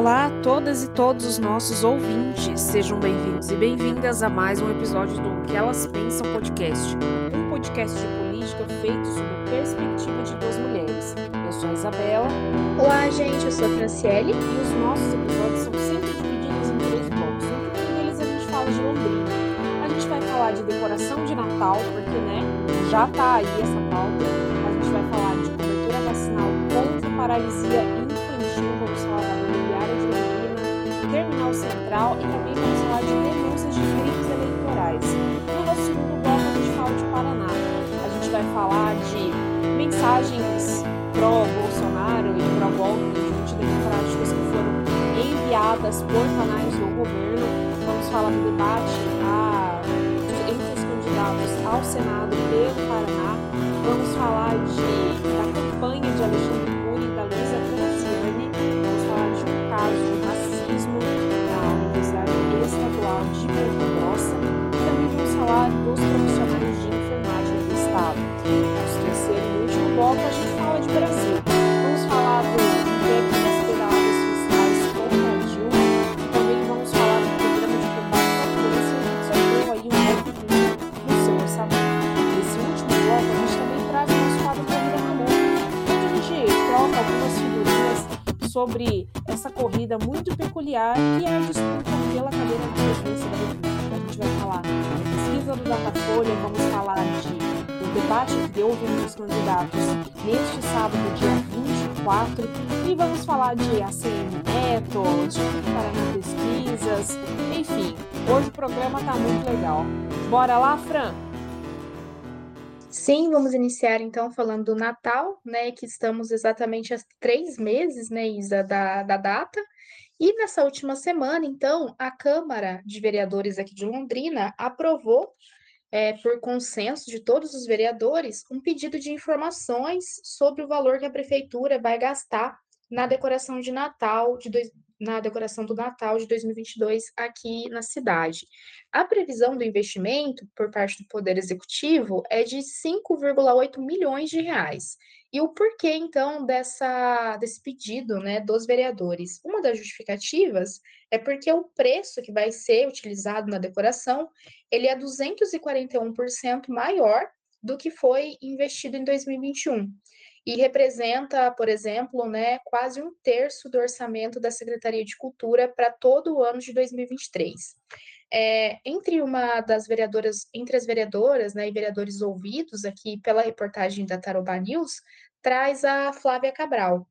Olá a todas e todos os nossos ouvintes. Sejam bem-vindos e bem-vindas a mais um episódio do Que Elas Pensam Podcast, um podcast de política feito sob a perspectiva de duas mulheres. Eu sou a Isabela. Olá, gente, eu sou a Franciele. E os nossos episódios são sempre divididos em três blocos. No primeiro deles a gente fala de Londrina. A gente vai falar de decoração de Natal, porque, né, já tá aí essa pauta. A gente vai falar de cobertura vacinal contra paralisia central e também vamos falar de denúncias de crimes eleitorais. No nosso segundo bloco a gente fala de Paraná. A gente vai falar de mensagens pró-Bolsonaro e pró-golpe antidemocráticas que foram enviadas por canais do governo. Vamos falar do debate a, entre os candidatos ao Senado pelo Paraná. Vamos falar de, sobre essa corrida muito peculiar que é a disputa pela cadeira de presidência da República. A gente vai falar da pesquisa do Datafolha, vamos falar de, do debate que houve entre os candidatos neste sábado, dia 24, e vamos falar de ACM Neto, Instituto Paraná Pesquisas, enfim, hoje o programa tá muito legal. Bora lá, Fran? Sim, vamos iniciar então falando do Natal, né? Que estamos exatamente há três meses, né, Isa, da, da data. E nessa última semana, então, a Câmara de Vereadores aqui de Londrina aprovou, é, por consenso de todos os vereadores, um pedido de informações sobre o valor que a prefeitura vai gastar na decoração de Natal de dois, na decoração do Natal de 2022 aqui na cidade. A previsão do investimento por parte do Poder Executivo é de 5,8 milhões de reais. E o porquê, então, dessa, desse pedido né, dos vereadores? Uma das justificativas é porque o preço que vai ser utilizado na decoração ele é 241% maior do que foi investido em 2021 e representa, por exemplo, né, quase um terço do orçamento da Secretaria de Cultura para todo o ano de 2023. É, entre uma das vereadoras, entre as vereadoras né, e vereadores ouvidos aqui pela reportagem da Tarobá News, traz a Flávia Cabral.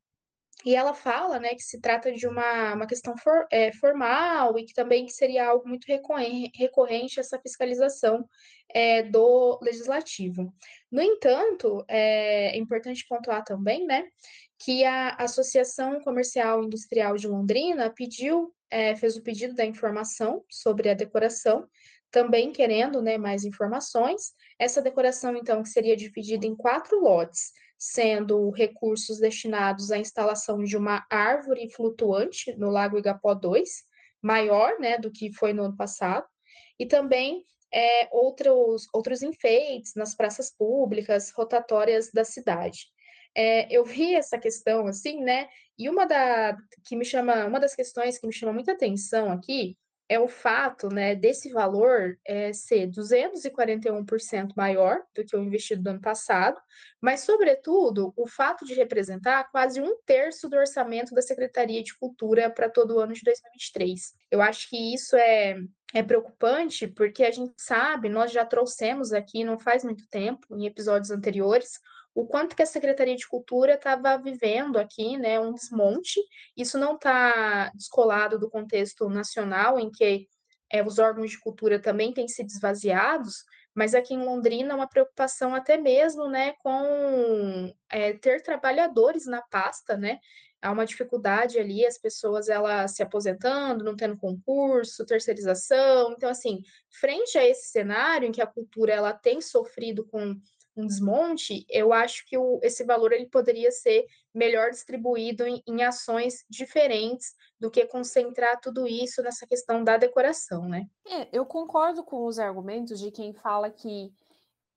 E ela fala né, que se trata de uma, uma questão for, é, formal e que também que seria algo muito recorrente, recorrente essa fiscalização é, do legislativo. No entanto, é, é importante pontuar também né, que a Associação Comercial Industrial de Londrina pediu, é, fez o pedido da informação sobre a decoração, também querendo né, mais informações. Essa decoração, então, que seria dividida em quatro lotes, sendo recursos destinados à instalação de uma árvore flutuante no Lago Igapó 2, maior né, do que foi no ano passado, e também é, outros, outros enfeites nas praças públicas, rotatórias da cidade. É, eu vi essa questão assim, né? E uma da que me chama, uma das questões que me chama muita atenção aqui é o fato, né, desse valor é, ser 241% maior do que o investido do ano passado, mas, sobretudo, o fato de representar quase um terço do orçamento da Secretaria de Cultura para todo o ano de 2023. Eu acho que isso é, é preocupante, porque a gente sabe, nós já trouxemos aqui, não faz muito tempo, em episódios anteriores, o quanto que a Secretaria de Cultura estava vivendo aqui, né, um desmonte. Isso não está descolado do contexto nacional, em que é, os órgãos de cultura também têm sido esvaziados, mas aqui em Londrina uma preocupação até mesmo, né, com é, ter trabalhadores na pasta, né, há uma dificuldade ali, as pessoas elas se aposentando, não tendo concurso, terceirização, então assim, frente a esse cenário em que a cultura ela tem sofrido com um desmonte, eu acho que o, esse valor ele poderia ser melhor distribuído em, em, ações diferentes do que concentrar tudo isso nessa questão da decoração, né? É, eu concordo com os argumentos de quem fala que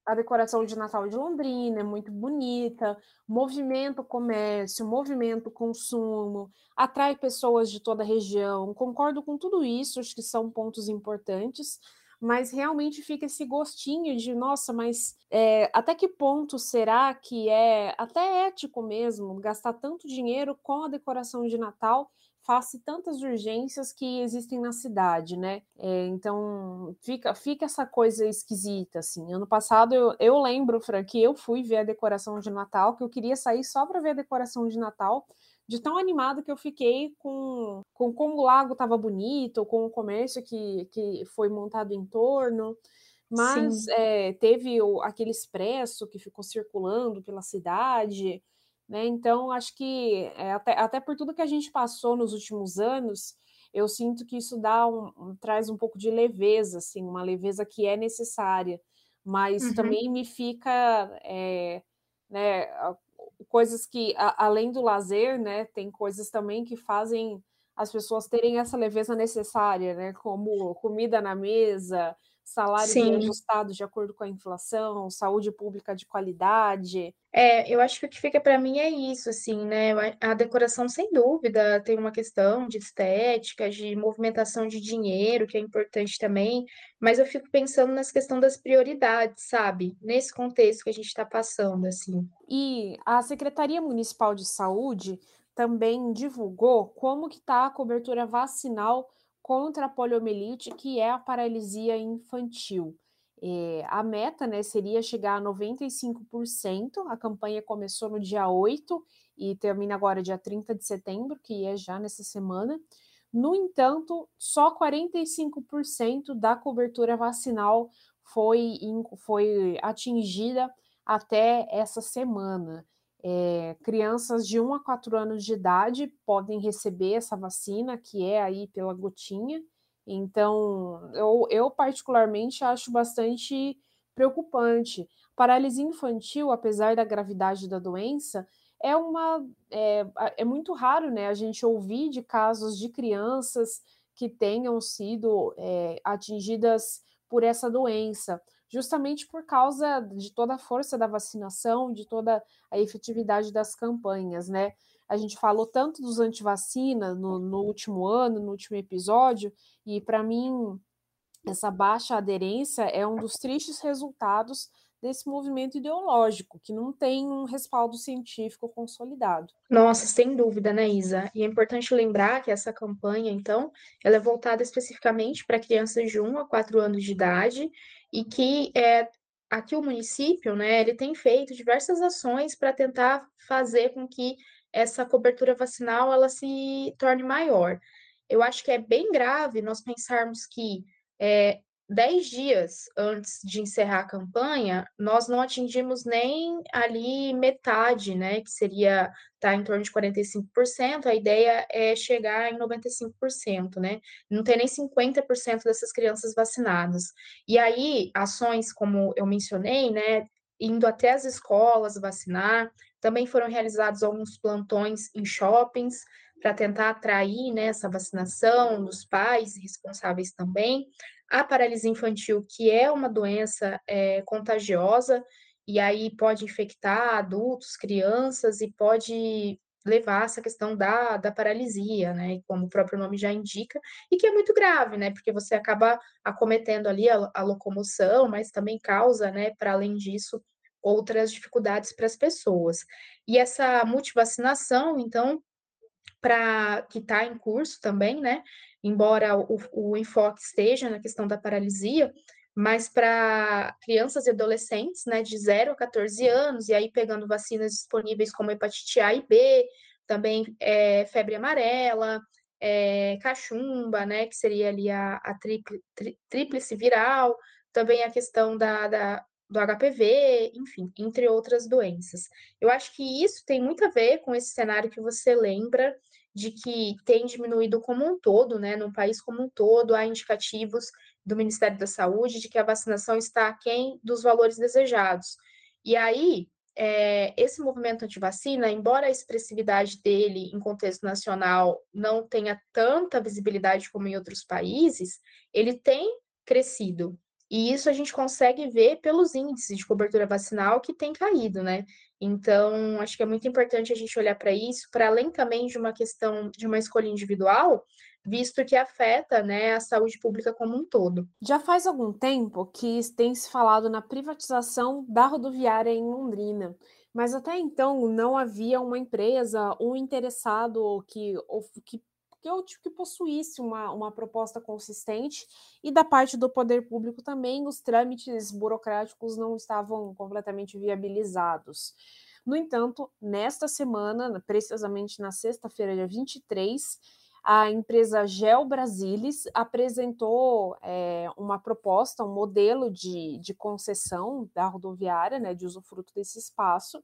a decoração de Natal de Londrina é muito bonita, movimento comércio, movimento consumo, atrai pessoas de toda a região. Concordo com tudo isso, acho que são pontos importantes, mas realmente fica esse gostinho de, nossa, mas é, até que ponto será que é até ético mesmo gastar tanto dinheiro com a decoração de Natal face tantas urgências que existem na cidade, né? É, então fica, fica essa coisa esquisita, assim. Ano passado eu, eu lembro, Fran, que eu fui ver a decoração de Natal, que eu queria sair só para ver a decoração de Natal, de tão animado que eu fiquei com, com como o lago estava bonito, com o comércio que, que foi montado em torno. Mas é, teve o, aquele expresso que ficou circulando pela cidade. Né? Então, acho que é, até, até por tudo que a gente passou nos últimos anos, eu sinto que isso dá um, um traz um pouco de leveza, assim, uma leveza que é necessária, mas uhum. também me fica é, né, coisas que, a, além do lazer, né, tem coisas também que fazem as pessoas terem essa leveza necessária, né, como comida na mesa, salário Sim. ajustado de acordo com a inflação, saúde pública de qualidade. É, eu acho que o que fica para mim é isso, assim, né? A decoração, sem dúvida, tem uma questão de estética, de movimentação de dinheiro, que é importante também, mas eu fico pensando nessa questão das prioridades, sabe? Nesse contexto que a gente está passando, assim. E a Secretaria Municipal de Saúde também divulgou como que está a cobertura vacinal contra a poliomielite, que é a paralisia infantil. É, a meta né, seria chegar a 95%. A campanha começou no dia 8 e termina agora dia 30 de setembro, que é já nessa semana. No entanto, só 45% da cobertura vacinal foi, foi atingida até essa semana. É, crianças de 1 a 4 anos de idade podem receber essa vacina, que é aí pela gotinha. Então, eu, eu particularmente acho bastante preocupante. Paralisia infantil, apesar da gravidade da doença, é uma é, é muito raro, né? A gente ouvir de casos de crianças que tenham sido é, atingidas por essa doença justamente por causa de toda a força da vacinação, de toda a efetividade das campanhas, né? A gente falou tanto dos antivacina no, no último ano, no último episódio, e para mim essa baixa aderência é um dos tristes resultados desse movimento ideológico, que não tem um respaldo científico consolidado. Nossa, sem dúvida, né, Isa? E é importante lembrar que essa campanha, então, ela é voltada especificamente para crianças de 1 a 4 anos de idade e que é, aqui o município, né, ele tem feito diversas ações para tentar fazer com que essa cobertura vacinal ela se torne maior. Eu acho que é bem grave nós pensarmos que é, dez dias antes de encerrar a campanha, nós não atingimos nem ali metade, né, que seria tá em torno de 45%, a ideia é chegar em 95%, né, não tem nem 50% dessas crianças vacinadas. E aí, ações como eu mencionei, né, indo até as escolas vacinar, também foram realizados alguns plantões em shoppings, para tentar atrair né, essa vacinação dos pais responsáveis também a paralisia infantil, que é uma doença é, contagiosa, e aí pode infectar adultos, crianças, e pode levar essa questão da, da paralisia, né, como o próprio nome já indica, e que é muito grave, né, porque você acaba acometendo ali a, a locomoção, mas também causa, né, para além disso, outras dificuldades para as pessoas. E essa multivacinação, então, para que está em curso também, né? Embora o, o enfoque esteja na questão da paralisia, mas para crianças e adolescentes, né, de 0 a 14 anos, e aí pegando vacinas disponíveis como hepatite A e B, também é, febre amarela, é, cachumba, né, que seria ali a, a tríplice viral, também a questão da, da, do HPV, enfim, entre outras doenças. Eu acho que isso tem muito a ver com esse cenário que você lembra de que tem diminuído como um todo, né, no país como um todo, há indicativos do Ministério da Saúde de que a vacinação está aquém dos valores desejados. E aí, é, esse movimento anti-vacina, embora a expressividade dele em contexto nacional não tenha tanta visibilidade como em outros países, ele tem crescido. E isso a gente consegue ver pelos índices de cobertura vacinal que tem caído, né? Então, acho que é muito importante a gente olhar para isso, para além também de uma questão de uma escolha individual, visto que afeta né, a saúde pública como um todo. Já faz algum tempo que tem se falado na privatização da rodoviária em Londrina, mas até então não havia uma empresa, um interessado que, que que eu que possuísse uma, uma proposta consistente e da parte do poder público também os trâmites burocráticos não estavam completamente viabilizados. No entanto, nesta semana, precisamente na sexta-feira, dia 23, a empresa Gel Brasilis apresentou é, uma proposta, um modelo de, de concessão da rodoviária, né, de usufruto desse espaço,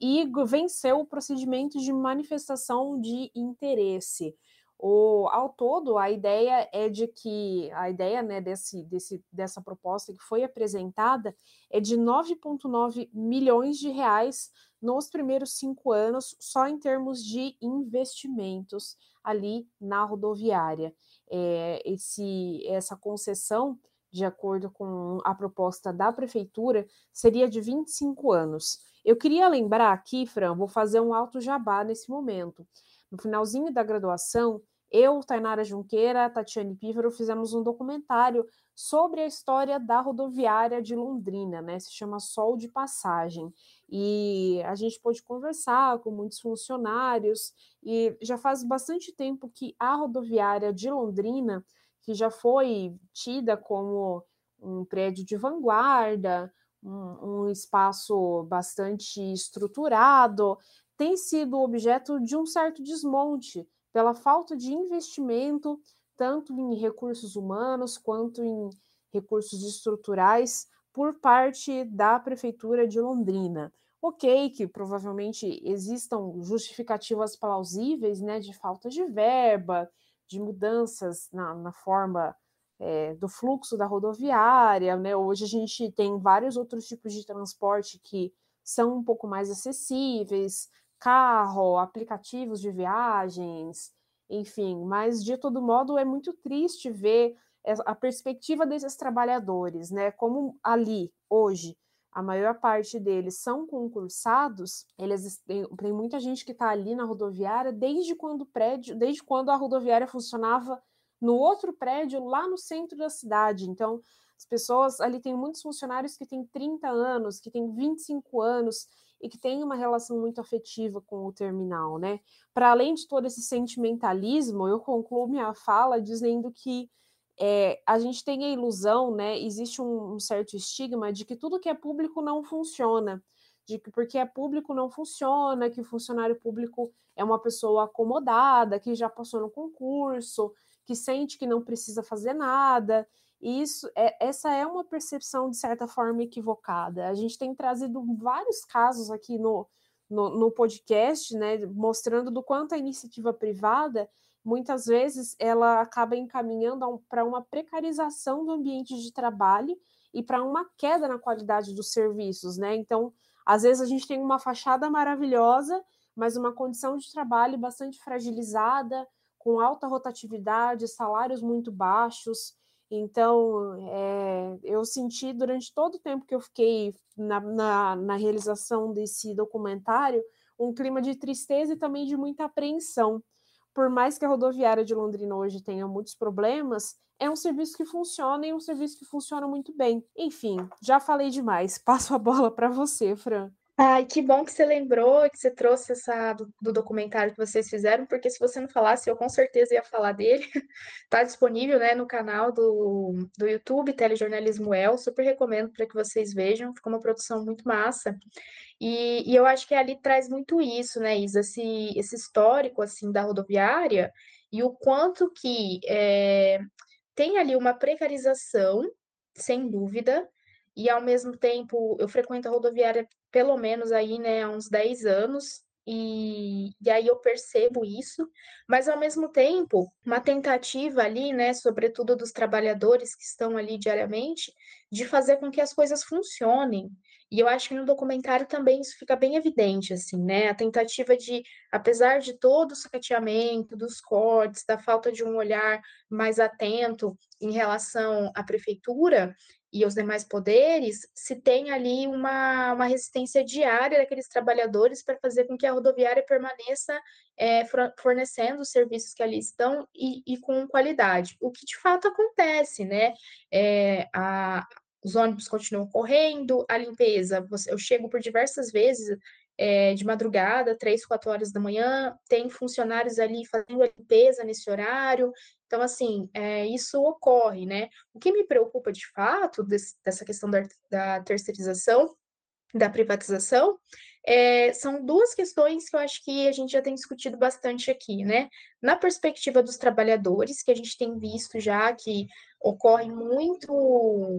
e venceu o procedimento de manifestação de interesse. O, ao todo, a ideia é de que a ideia né, desse, desse, dessa proposta que foi apresentada é de 9,9 milhões de reais nos primeiros cinco anos, só em termos de investimentos ali na rodoviária. É, esse, essa concessão, de acordo com a proposta da prefeitura, seria de 25 anos. Eu queria lembrar aqui, Fran, vou fazer um alto jabá nesse momento. No finalzinho da graduação, eu, Tainara Junqueira, Tatiane Pívaro, fizemos um documentário sobre a história da rodoviária de Londrina, né? Se chama Sol de Passagem. E a gente pôde conversar com muitos funcionários, e já faz bastante tempo que a rodoviária de Londrina, que já foi tida como um prédio de vanguarda, um, um espaço bastante estruturado, tem sido objeto de um certo desmonte pela falta de investimento tanto em recursos humanos quanto em recursos estruturais por parte da Prefeitura de Londrina. Ok, que provavelmente existam justificativas plausíveis né, de falta de verba, de mudanças na, na forma é, do fluxo da rodoviária. Né? Hoje a gente tem vários outros tipos de transporte que são um pouco mais acessíveis, carro, aplicativos de viagens, enfim, mas de todo modo é muito triste ver a perspectiva desses trabalhadores, né? Como ali, hoje, a maior parte deles são concursados, eles têm, tem muita gente que está ali na rodoviária desde quando o prédio, desde quando a rodoviária funcionava no outro prédio lá no centro da cidade. Então, as pessoas ali tem muitos funcionários que têm 30 anos, que têm 25 anos e que têm uma relação muito afetiva com o terminal, né? Para além de todo esse sentimentalismo, eu concluo minha fala dizendo que é, a gente tem a ilusão, né? Existe um, um, certo estigma de que tudo que é público não funciona, de que porque é público não funciona, que o funcionário público é uma pessoa acomodada, que já passou no concurso, que sente que não precisa fazer nada. Isso é, essa é uma percepção, de certa forma, equivocada. A gente tem trazido vários casos aqui no, no, no podcast, né, mostrando do quanto a iniciativa privada muitas vezes ela acaba encaminhando para uma precarização do ambiente de trabalho e para uma queda na qualidade dos serviços, né? Então, às vezes a gente tem uma fachada maravilhosa, mas uma condição de trabalho bastante fragilizada, com alta rotatividade, salários muito baixos. Então, é, eu senti durante todo o tempo que eu fiquei na, na, na, realização desse documentário um clima de tristeza e também de muita apreensão. Por mais que a rodoviária de Londrina hoje tenha muitos problemas, é um serviço que funciona e um serviço que funciona muito bem. Enfim, já falei demais. Passo a bola para você, Fran. Ai, que bom que você lembrou, que você trouxe essa do, do, documentário que vocês fizeram, porque se você não falasse, eu com certeza ia falar dele. Tá disponível, né, no canal do, do YouTube, Telejornalismo El, super recomendo para que vocês vejam, ficou uma produção muito massa. E, e eu acho que ali traz muito isso, né, Isa, esse, esse histórico, assim, da rodoviária e o quanto que é, tem ali uma precarização, sem dúvida, e ao mesmo tempo eu frequento a rodoviária pelo menos aí, né, há uns 10 anos, e, e aí eu percebo isso, mas ao mesmo tempo, uma tentativa ali, né, sobretudo dos trabalhadores que estão ali diariamente, de fazer com que as coisas funcionem. E eu acho que no documentário também isso fica bem evidente, assim, né? A tentativa de, apesar de todo o sacateamento, dos cortes, da falta de um olhar mais atento em relação à prefeitura, e os demais poderes, se tem ali uma, uma resistência diária daqueles trabalhadores para fazer com que a rodoviária permaneça é, fornecendo os serviços que ali estão e, e, com qualidade, o que de fato acontece, né? É, a, os ônibus continuam correndo, a limpeza, eu chego por diversas vezes é, de madrugada, três, quatro horas da manhã, tem funcionários ali fazendo a limpeza nesse horário. Então, assim, é, isso ocorre, né? O que me preocupa de fato desse, dessa questão da, da terceirização, da privatização, é, são duas questões que eu acho que a gente já tem discutido bastante aqui, né? Na perspectiva dos trabalhadores, que a gente tem visto já que ocorre muito,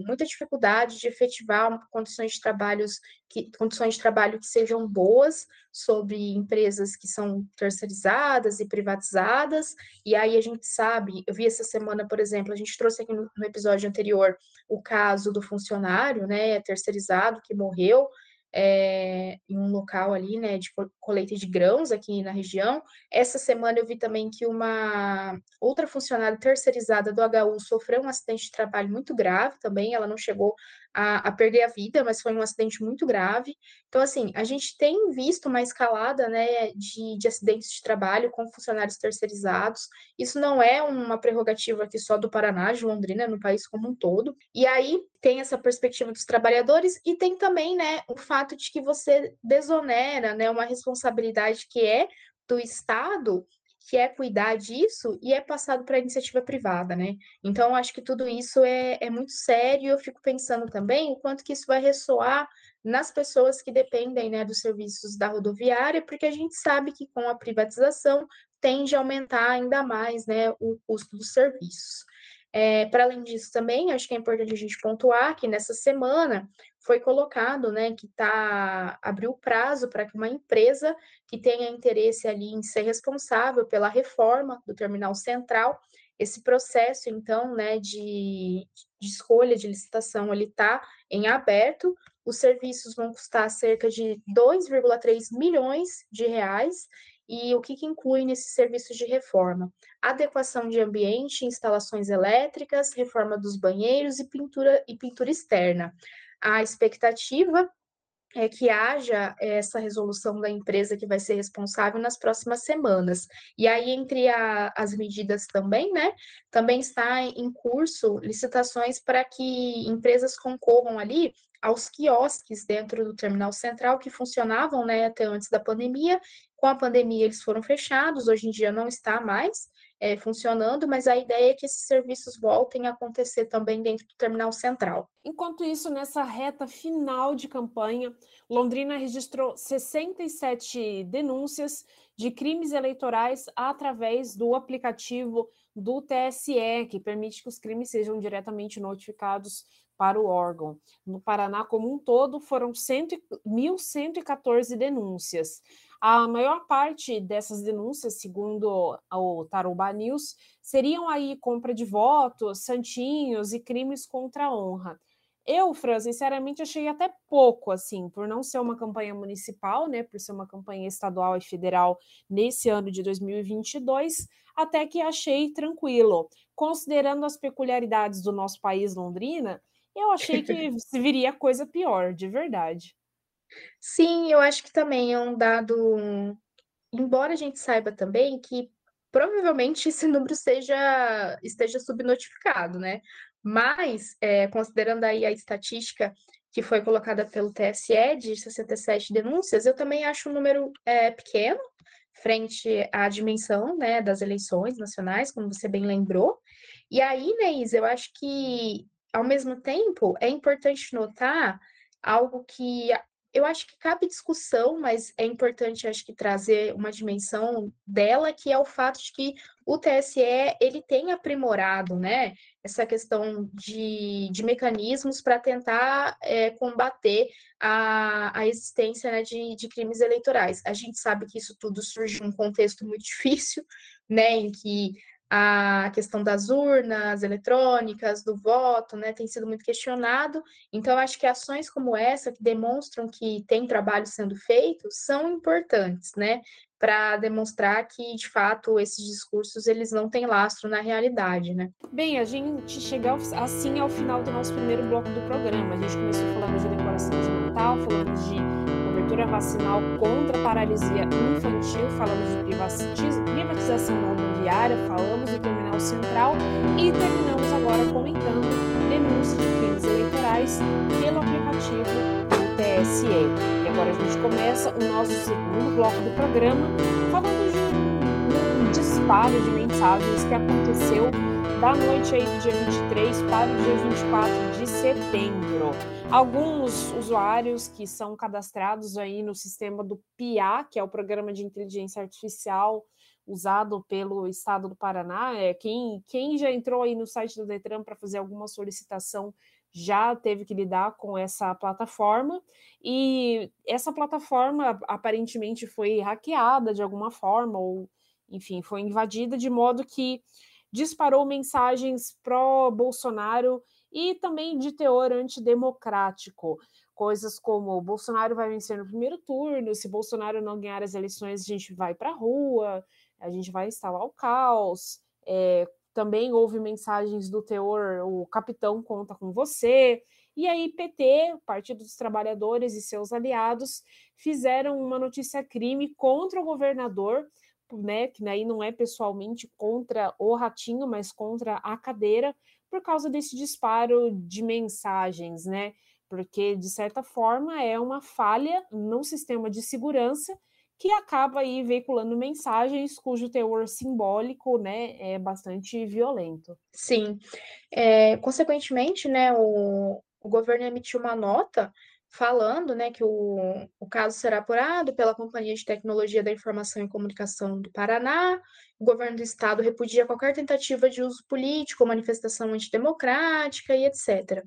muita dificuldade de efetivar condições de trabalhos que, condições de trabalho que sejam boas sobre empresas que são terceirizadas e privatizadas, e aí a gente sabe, eu vi essa semana, por exemplo, a gente trouxe aqui no, no episódio anterior o caso do funcionário, né, terceirizado que morreu, é, em um local ali, né, de colheita de grãos aqui na região. Essa semana eu vi também que uma outra funcionária terceirizada do HU sofreu um acidente de trabalho muito grave também, ela não chegou a, a, perder a vida, mas foi um acidente muito grave. Então, assim, a gente tem visto uma escalada né, de, de acidentes de trabalho com funcionários terceirizados. Isso não é uma prerrogativa aqui só do Paraná, de Londrina, no país como um todo. E aí tem essa perspectiva dos trabalhadores e tem também né, o fato de que você desonera né, uma responsabilidade que é do Estado que é cuidar disso e é passado para a iniciativa privada, né? Então, acho que tudo isso é, é muito sério e eu fico pensando também o quanto que isso vai ressoar nas pessoas que dependem né, dos serviços da rodoviária, porque a gente sabe que com a privatização tende a aumentar ainda mais né, o custo dos serviços. É, para além disso, também acho que é importante a gente pontuar que nessa semana foi colocado, né, que tá abriu prazo para que uma empresa que tenha interesse ali em ser responsável pela reforma do terminal central, esse processo então, né, de, de escolha de licitação ele está em aberto. Os serviços vão custar cerca de 2,3 milhões de reais e o que, que inclui nesses serviços de reforma? Adequação de ambiente, instalações elétricas, reforma dos banheiros e pintura e pintura externa a expectativa é que haja essa resolução da empresa que vai ser responsável nas próximas semanas. E aí, entre a, as medidas também, né, também está em curso licitações para que empresas concorram ali aos quiosques dentro do terminal central que funcionavam, né, até antes da pandemia. Com a pandemia, eles foram fechados, hoje em dia não está mais, é, funcionando, mas a ideia é que esses serviços voltem a acontecer também dentro do terminal central. Enquanto isso, nessa reta final de campanha, Londrina registrou 67 denúncias de crimes eleitorais através do aplicativo do TSE, que permite que os crimes sejam diretamente notificados para o órgão. No Paraná como um todo, foram 1.114 denúncias. A maior parte dessas denúncias, segundo o Tarumba News, seriam aí compra de votos, santinhos e crimes contra a honra. Eu, Fran, sinceramente, achei até pouco, assim, por não ser uma campanha municipal, né, por ser uma campanha estadual e federal nesse ano de 2022, até que achei tranquilo. Considerando as peculiaridades do nosso país, Londrina, eu achei que viria coisa pior, de verdade. Sim, eu acho que também é um dado. Embora a gente saiba também que provavelmente esse número seja, esteja subnotificado, né? Mas, é, considerando aí a estatística que foi colocada pelo TSE de 67 denúncias, eu também acho um número é, pequeno frente à dimensão né, das eleições nacionais, como você bem lembrou. E aí, Neis, eu acho que, ao mesmo tempo, é importante notar algo que eu acho que cabe discussão, mas é importante, acho que, trazer uma dimensão dela, que é o fato de que o TSE ele tem aprimorado né, essa questão de, de mecanismos para tentar é, combater a, a existência né, de, de crimes eleitorais. A gente sabe que isso tudo surge num contexto muito difícil, né, em que a questão das urnas eletrônicas, do voto, né, tem sido muito questionado. Então, acho que ações como essa, que demonstram que tem trabalho sendo feito, são importantes, né, para demonstrar que, de fato, esses discursos eles não têm lastro na realidade, né. Bem, a gente chega assim ao final do nosso primeiro bloco do programa. A gente começou falando de decoração de Natal, falamos de cobertura vacinal contra a paralisia infantil, falamos de privatização rodoviária, falamos do terminal central e terminamos agora comentando denúncia de crimes eleitorais pelo aplicativo do TSE. E agora a gente começa o nosso segundo bloco do programa falando de um disparo de mensagens que aconteceu da noite aí do dia 23 para o dia 24 de setembro. Alguns usuários que são cadastrados aí no sistema do PIA, que é o Programa de Inteligência Artificial usado pelo Estado do Paraná, é quem, quem já entrou aí no site do Detran para fazer alguma solicitação já teve que lidar com essa plataforma e essa plataforma aparentemente foi hackeada de alguma forma ou enfim, foi invadida de modo que disparou mensagens pró-Bolsonaro e também de teor antidemocrático. Coisas como Bolsonaro vai vencer no primeiro turno, se Bolsonaro não ganhar as eleições, a gente vai para a rua, a gente vai instalar o caos. É, também houve mensagens do teor, o capitão conta com você. E aí, PT, Partido dos Trabalhadores e seus aliados fizeram uma notícia crime contra o governador né, que não é pessoalmente contra o ratinho, mas contra a cadeira, por causa desse disparo de mensagens, né? Porque, de certa forma, é uma falha no sistema de segurança que acaba aí veiculando mensagens cujo teor simbólico, né, é bastante violento. Sim. É, consequentemente, né, o, o governo emitiu uma nota falando né, que o, o caso será apurado pela Companhia de Tecnologia da Informação e Comunicação do Paraná. O governo do estado repudia qualquer tentativa de uso político, manifestação antidemocrática e etc.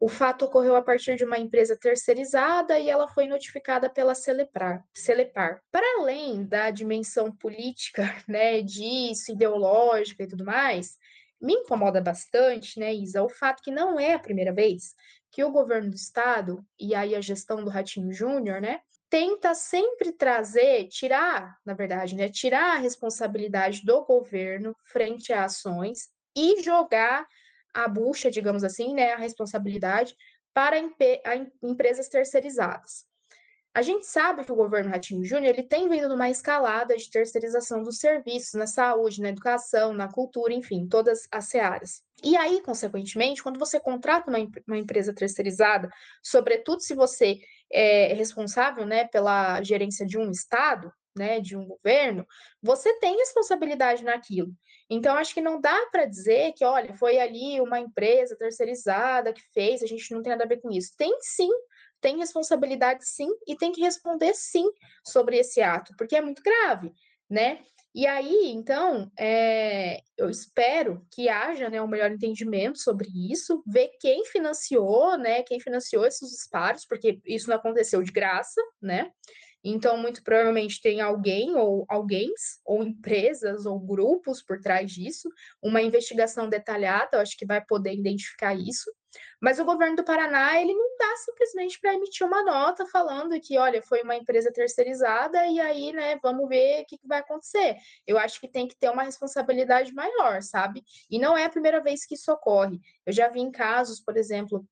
O fato ocorreu a partir de uma empresa terceirizada e ela foi notificada pela Celepar. Celepar. Para além da dimensão política, né, disso, ideológica e tudo mais, me incomoda bastante, né, Isa, o fato que não é a primeira vez que o governo do estado e aí a gestão do Ratinho Júnior, né, tenta sempre trazer, tirar, na verdade, né, tirar a responsabilidade do governo frente a ações e jogar a bucha, digamos assim, né, a responsabilidade para empresas terceirizadas. A gente sabe que o governo Ratinho Júnior ele tem vindo numa escalada de terceirização dos serviços na saúde, na educação, na cultura, enfim, todas as searas. E aí, consequentemente, quando você contrata uma, uma empresa terceirizada, sobretudo se você é responsável né, pela gerência de um Estado, né, de um governo, você tem responsabilidade naquilo. Então, acho que não dá para dizer que, olha, foi ali uma empresa terceirizada que fez, a gente não tem nada a ver com isso. Tem sim tem responsabilidade sim e tem que responder sim sobre esse ato, porque é muito grave, né? E aí, então, é, eu espero que haja né, um melhor entendimento sobre isso, ver quem financiou, né? Quem financiou esses disparos, porque isso não aconteceu de graça, né? Então, muito provavelmente tem alguém ou alguém, ou empresas ou grupos por trás disso. Uma investigação detalhada, eu acho que vai poder identificar isso. Mas o governo do Paraná, ele não dá simplesmente para emitir uma nota falando que, olha, foi uma empresa terceirizada e aí, né, vamos ver o que, que vai acontecer. Eu acho que tem que ter uma responsabilidade maior, sabe? E não é a primeira vez que isso ocorre. Eu já vi em casos, por exemplo,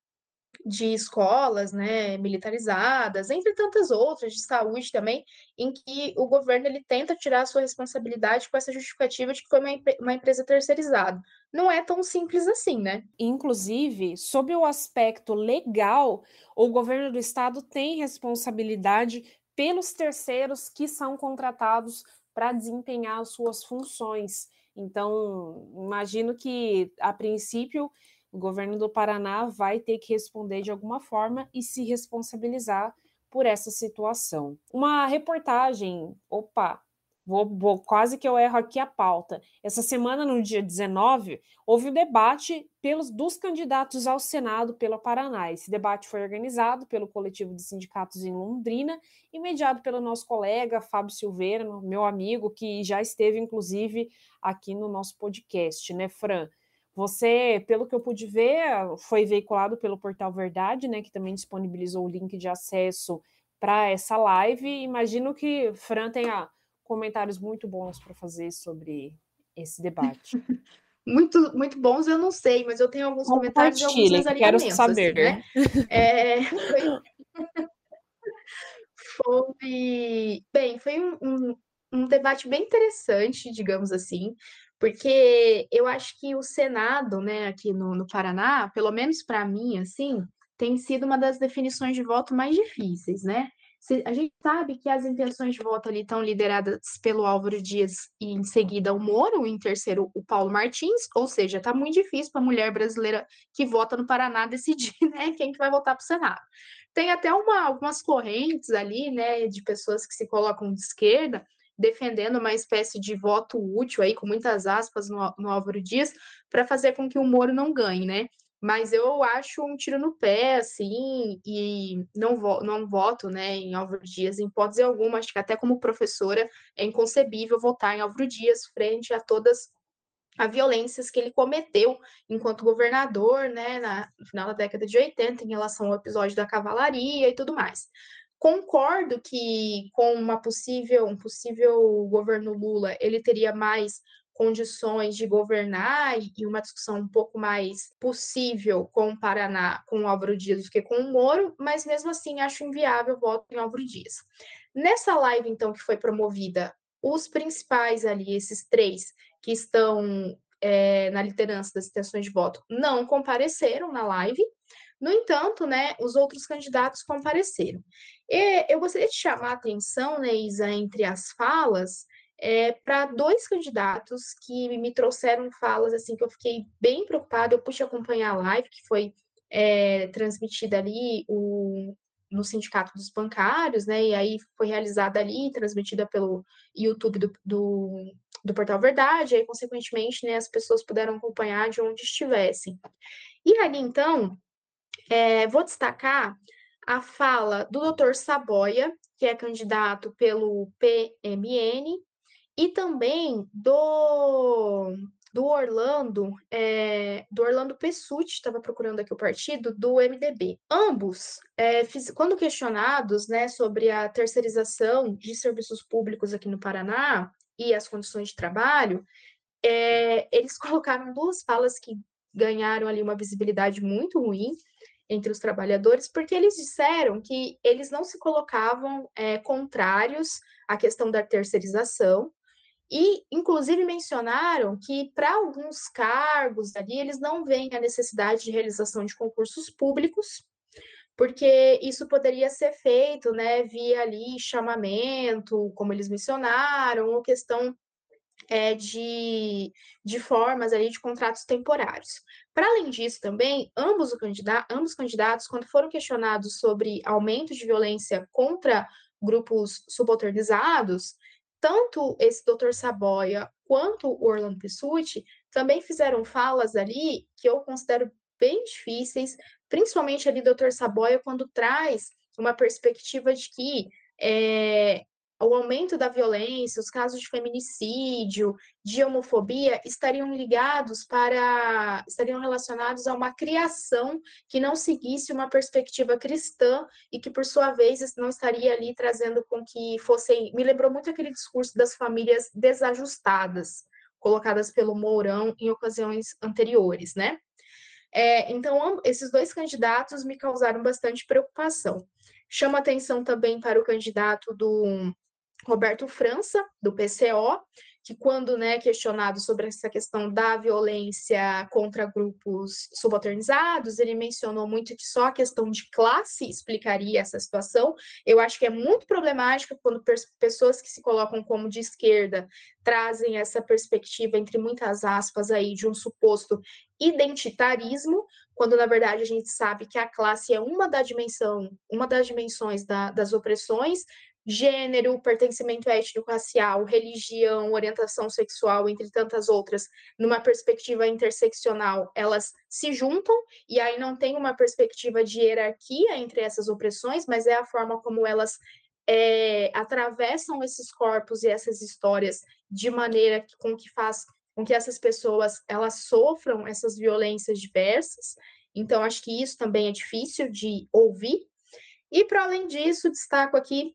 de escolas, né, militarizadas, entre tantas outras, de saúde também, em que o governo ele tenta tirar a sua responsabilidade com essa justificativa de que foi uma, uma empresa terceirizada. Não é tão simples assim, né? Inclusive, sob o aspecto legal, o governo do estado tem responsabilidade pelos terceiros que são contratados para desempenhar as suas funções. Então, imagino que, a princípio, o governo do Paraná vai ter que responder de alguma forma e se responsabilizar por essa situação. Uma reportagem, opa, Vou, vou, quase que eu erro aqui a pauta. Essa semana, no dia 19, houve o um debate pelos dos candidatos ao Senado pelo Paraná. Esse debate foi organizado pelo coletivo de sindicatos em Londrina e mediado pelo nosso colega Fábio Silveira, meu amigo, que já esteve, inclusive, aqui no nosso podcast, né, Fran? Você, pelo que eu pude ver, foi veiculado pelo Portal Verdade, né, que também disponibilizou o link de acesso para essa live. Imagino que Fran tenha comentários muito bons para fazer sobre esse debate. muito, muito bons, eu não sei, mas eu tenho alguns comentários e alguns quero saber. Assim, né? é, foi... foi... Bem, foi um, um, um debate bem interessante, digamos assim, porque eu acho que o Senado, né, aqui no, no Paraná, pelo menos para mim, assim, tem sido uma das definições de voto mais difíceis, né? A gente sabe que as intenções de voto ali estão lideradas pelo Álvaro Dias e em seguida o Moro, em terceiro o Paulo Martins, ou seja, está muito difícil para a mulher brasileira que vota no Paraná decidir né, quem que vai votar para o Senado. Tem até uma, algumas correntes ali, né, de pessoas que se colocam de esquerda, defendendo uma espécie de voto útil aí, com muitas aspas, no, no Álvaro Dias, para fazer com que o Moro não ganhe, né? mas eu acho um tiro no pé, assim, e não, vo não voto, né, em Álvaro Dias, em hipótese alguma, acho que até como professora é inconcebível votar em Álvaro Dias frente a todas as violências que ele cometeu enquanto governador, né, na, no final da década de 80, em relação ao episódio da cavalaria e tudo mais. Concordo que com uma possível, um possível governo Lula, ele teria mais condições de governar e uma discussão um pouco mais possível com o Paraná, com o Álvaro Dias do que com o Moro, mas mesmo assim acho inviável o voto em Álvaro Dias. Nessa live, então, que foi promovida, os principais ali, esses três que estão é, na liderança das intenções de voto, não compareceram na live. No entanto, né, os outros candidatos compareceram. E eu gostaria de chamar a atenção, né, Isa, entre as falas, é, para dois candidatos que me trouxeram falas assim que eu fiquei bem preocupada. Eu pude acompanhar a live que foi é, transmitida ali o, no Sindicato dos Bancários, né? E aí foi realizada ali, transmitida pelo YouTube do, do, do Portal Verdade, e aí, consequentemente, né, as pessoas puderam acompanhar de onde estivessem. E ali, então, é, vou destacar a fala do Dr. Saboia, que é candidato pelo PMN, e também do, do Orlando, é, do Orlando Pessutti, estava procurando aqui o partido, do MDB. Ambos, é, fiz, quando questionados né, sobre a terceirização de serviços públicos aqui no Paraná e as condições de trabalho, é, eles colocaram duas falas que ganharam ali uma visibilidade muito ruim entre os trabalhadores, porque eles disseram que eles não se colocavam é, contrários à questão da terceirização, e, inclusive, mencionaram que, para alguns cargos ali, eles não veem a necessidade de realização de concursos públicos, porque isso poderia ser feito né, via ali chamamento, como eles mencionaram, ou questão é, de, de formas ali de contratos temporários. Para além disso, também, ambos, o candidata, ambos candidatos, quando foram questionados sobre aumento de violência contra grupos subalternizados, tanto esse doutor Saboia quanto o Orlando Pessutti também fizeram falas ali que eu considero bem difíceis, principalmente ali doutor Saboia, quando traz uma perspectiva de que é, o aumento da violência, os casos de feminicídio, de homofobia estariam ligados para estariam relacionados a uma criação que não seguisse uma perspectiva cristã e que por sua vez não estaria ali trazendo com que fossem, me lembrou muito aquele discurso das famílias desajustadas, colocadas pelo Mourão em ocasiões anteriores, né? É, então, esses dois candidatos me causaram bastante preocupação. Chama atenção também para o candidato do Roberto França, do PCO, que quando né, questionado sobre essa questão da violência contra grupos subalternizados, ele mencionou muito que só a questão de classe explicaria essa situação. Eu acho que é muito problemático quando pessoas que se colocam como de esquerda trazem essa perspectiva, entre muitas aspas, aí, de um suposto identitarismo, quando na verdade a gente sabe que a classe é uma da dimensão, uma das dimensões da, das opressões, gênero, pertencimento étnico-racial, religião, orientação sexual, entre tantas outras, numa perspectiva interseccional, elas se juntam e aí não tem uma perspectiva de hierarquia entre essas opressões, mas é a forma como elas é, atravessam esses corpos e essas histórias de maneira com que faz com que essas pessoas elas sofram essas violências diversas. Então acho que isso também é difícil de ouvir. E para além disso, destaco aqui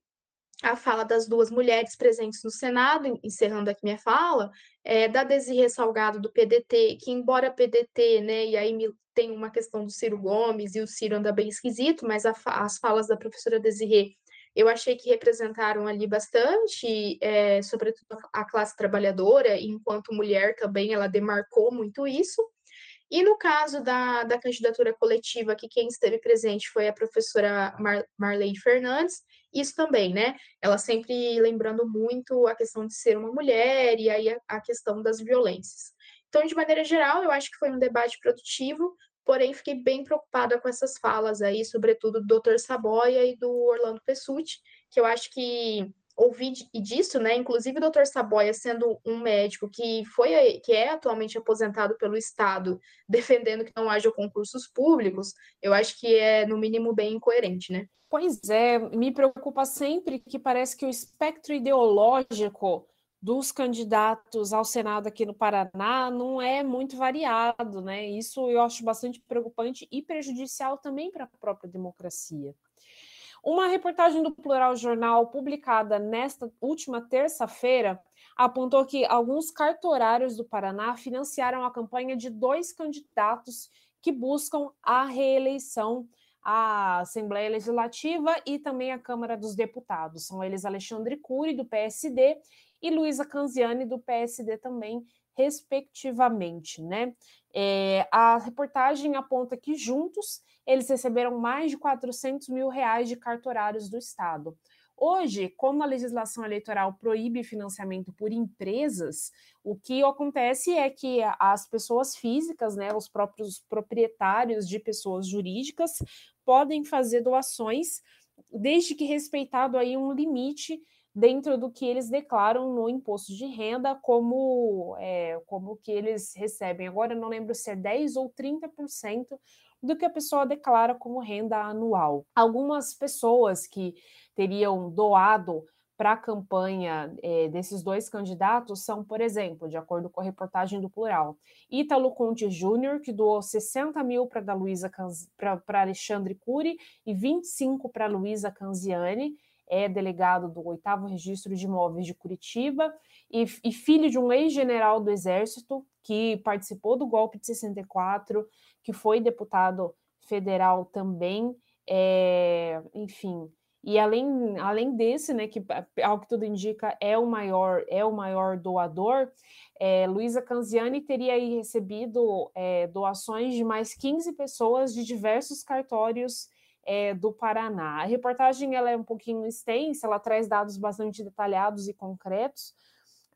a fala das duas mulheres presentes no Senado, encerrando aqui minha fala, é, da Desirê Salgado do PDT, que embora PDT, né, e aí tem uma questão do Ciro Gomes e o Ciro anda bem esquisito, mas a, as falas da professora Desirê eu achei que representaram ali bastante, é, sobretudo a classe trabalhadora, e enquanto mulher também ela demarcou muito isso. E no caso da, da candidatura coletiva, que quem esteve presente foi a professora Mar, Fernandes, isso também, né? Ela sempre lembrando muito a questão de ser uma mulher e aí a, a questão das violências. Então, de maneira geral, eu acho que foi um debate produtivo, porém fiquei bem preocupada com essas falas aí, sobretudo do Dr. Saboia e do Orlando Pessutti, que eu acho que ouvi disso, né? Inclusive o Dr. Saboia sendo um médico que foi que é atualmente aposentado pelo Estado, defendendo que não haja concursos públicos, eu acho que é no mínimo bem incoerente, né? Pois é, me preocupa sempre que parece que o espectro ideológico dos candidatos ao Senado aqui no Paraná não é muito variado, né? Isso eu acho bastante preocupante e prejudicial também para a própria democracia. Uma reportagem do Plural Jornal publicada nesta última terça-feira apontou que alguns cartorários do Paraná financiaram a campanha de dois candidatos que buscam a reeleição à Assembleia Legislativa e também à Câmara dos Deputados. São eles Alexandre Cury, do PSD, e Luísa Canziani, do PSD também, respectivamente, né? É, a reportagem aponta que juntos eles receberam mais de 400 mil reais de cartorários do Estado. Hoje, como a legislação eleitoral proíbe financiamento por empresas, o que acontece é que as pessoas físicas, né, os próprios proprietários de pessoas jurídicas, podem fazer doações, desde que respeitado aí um limite dentro do que eles declaram no imposto de renda como, é, como que eles recebem. Agora eu não lembro se é 10 ou 30% do que a pessoa declara como renda anual. Algumas pessoas que teriam doado para a campanha é, desses dois candidatos são, por exemplo, de acordo com a reportagem do Plural, Ítalo Conte Júnior, que doou 60 mil para para Alexandre Cury e 25 para Luísa Canziani, é delegado do oitavo registro de imóveis de Curitiba e, e filho de um ex-general do Exército que participou do golpe de 64, que foi deputado federal também, é, enfim. E além, além desse, né, que ao que tudo indica é o maior é o maior doador, é, Luísa Canziani teria recebido é, doações de mais 15 pessoas de diversos cartórios é, do Paraná. A reportagem ela é um pouquinho extensa, ela traz dados bastante detalhados e concretos.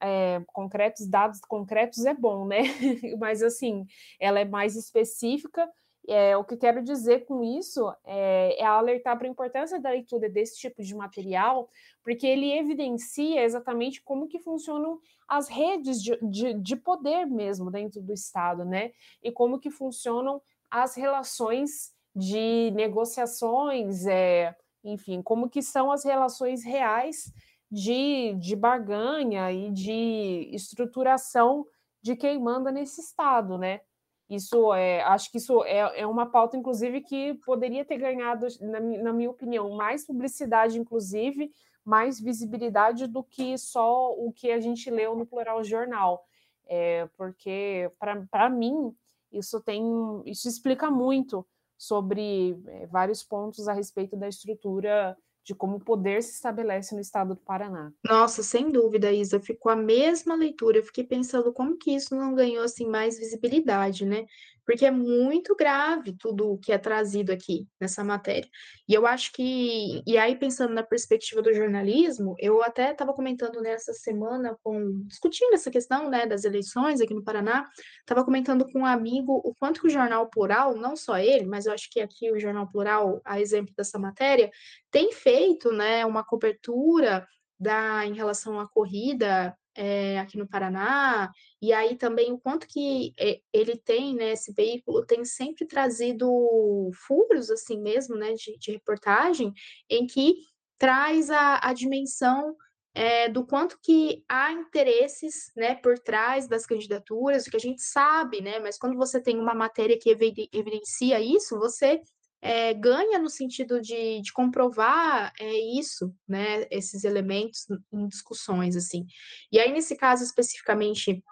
É, concretos, dados concretos é bom, né? Mas assim, ela é mais específica. É, o que quero dizer com isso é, é alertar para a importância da leitura desse tipo de material, porque ele evidencia exatamente como que funcionam as redes de, de, de poder mesmo dentro do Estado, né? E como que funcionam as relações de negociações, é, enfim, como que são as relações reais de, de barganha e de estruturação de quem manda nesse estado, né? Isso é, acho que isso é, é uma pauta, inclusive, que poderia ter ganhado, na, na minha opinião, mais publicidade, inclusive, mais visibilidade do que só o que a gente leu no Plural Jornal. É, porque, para mim, isso tem. Isso explica muito sobre é, vários pontos a respeito da estrutura de como o poder se estabelece no estado do Paraná. Nossa, sem dúvida, Isa, ficou a mesma leitura. Eu fiquei pensando como que isso não ganhou assim mais visibilidade, né? Porque é muito grave tudo o que é trazido aqui nessa matéria. E eu acho que, e aí pensando na perspectiva do jornalismo, eu até estava comentando nessa semana com discutindo essa questão, né, das eleições aqui no Paraná, estava comentando com um amigo o quanto que o jornal Plural, não só ele, mas eu acho que aqui o jornal Plural, a exemplo dessa matéria, tem feito, né, uma cobertura da em relação à corrida é, aqui no Paraná, e aí também o quanto que é, ele tem, né, esse veículo tem sempre trazido furos, assim mesmo, né, de, de reportagem, em que traz a, a dimensão é, do quanto que há interesses, né, por trás das candidaturas, o que a gente sabe, né, mas quando você tem uma matéria que evidencia isso, você é, ganha no sentido de, de comprovar é, isso, né, esses elementos em discussões, assim. E aí, nesse caso especificamente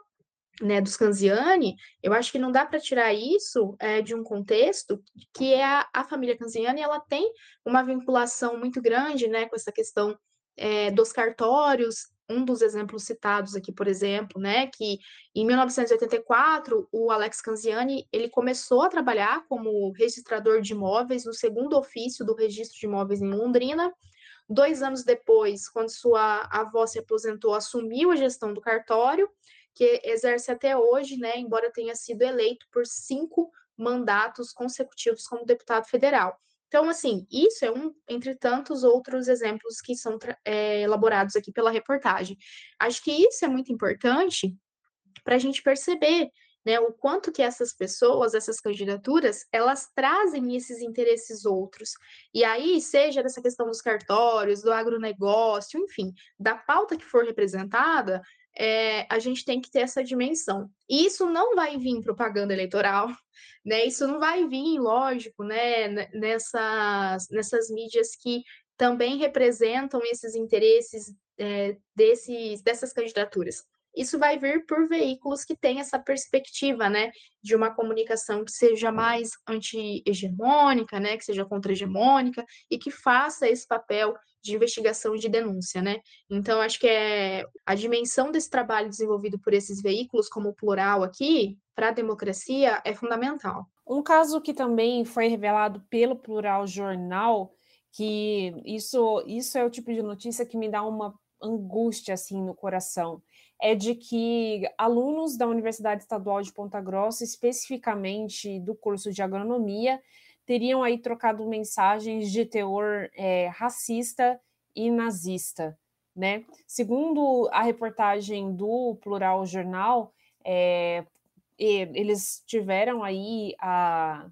né, dos Canziani, eu acho que não dá para tirar isso é, de um contexto que é a, a família Canziani, ela tem uma vinculação muito grande, né, com essa questão é, dos cartórios, um dos exemplos citados aqui, por exemplo, né, que em 1984 o Alex Canziani ele começou a trabalhar como registrador de imóveis no segundo ofício do registro de imóveis em Londrina. Dois anos depois, quando sua avó se aposentou, assumiu a gestão do cartório, que exerce até hoje, né, embora tenha sido eleito por cinco mandatos consecutivos como deputado federal. Então, assim, isso é um entre tantos outros exemplos que são é, elaborados aqui pela reportagem. Acho que isso é muito importante para a gente perceber né, o quanto que essas pessoas, essas candidaturas, elas trazem esses interesses outros. E aí, seja dessa questão dos cartórios, do agronegócio, enfim, da pauta que for representada, é, a gente tem que ter essa dimensão. E isso não vai vir em propaganda eleitoral, né? Isso não vai vir, lógico, né? Nessas, nessas mídias que também representam esses interesses é, desses, dessas candidaturas. Isso vai vir por veículos que têm essa perspectiva, né, de uma comunicação que seja mais anti-hegemônica, né, que seja contra-hegemônica e que faça esse papel de investigação e de denúncia, né? Então, acho que é a dimensão desse trabalho desenvolvido por esses veículos, como o plural aqui, para a democracia, é fundamental. Um caso que também foi revelado pelo Plural Jornal, que isso, isso é o tipo de notícia que me dá uma angústia assim no coração, é de que alunos da Universidade Estadual de Ponta Grossa, especificamente do curso de agronomia, teriam aí trocado mensagens de teor é, racista e nazista, né? Segundo a reportagem do Plural Jornal, é, eles tiveram aí a,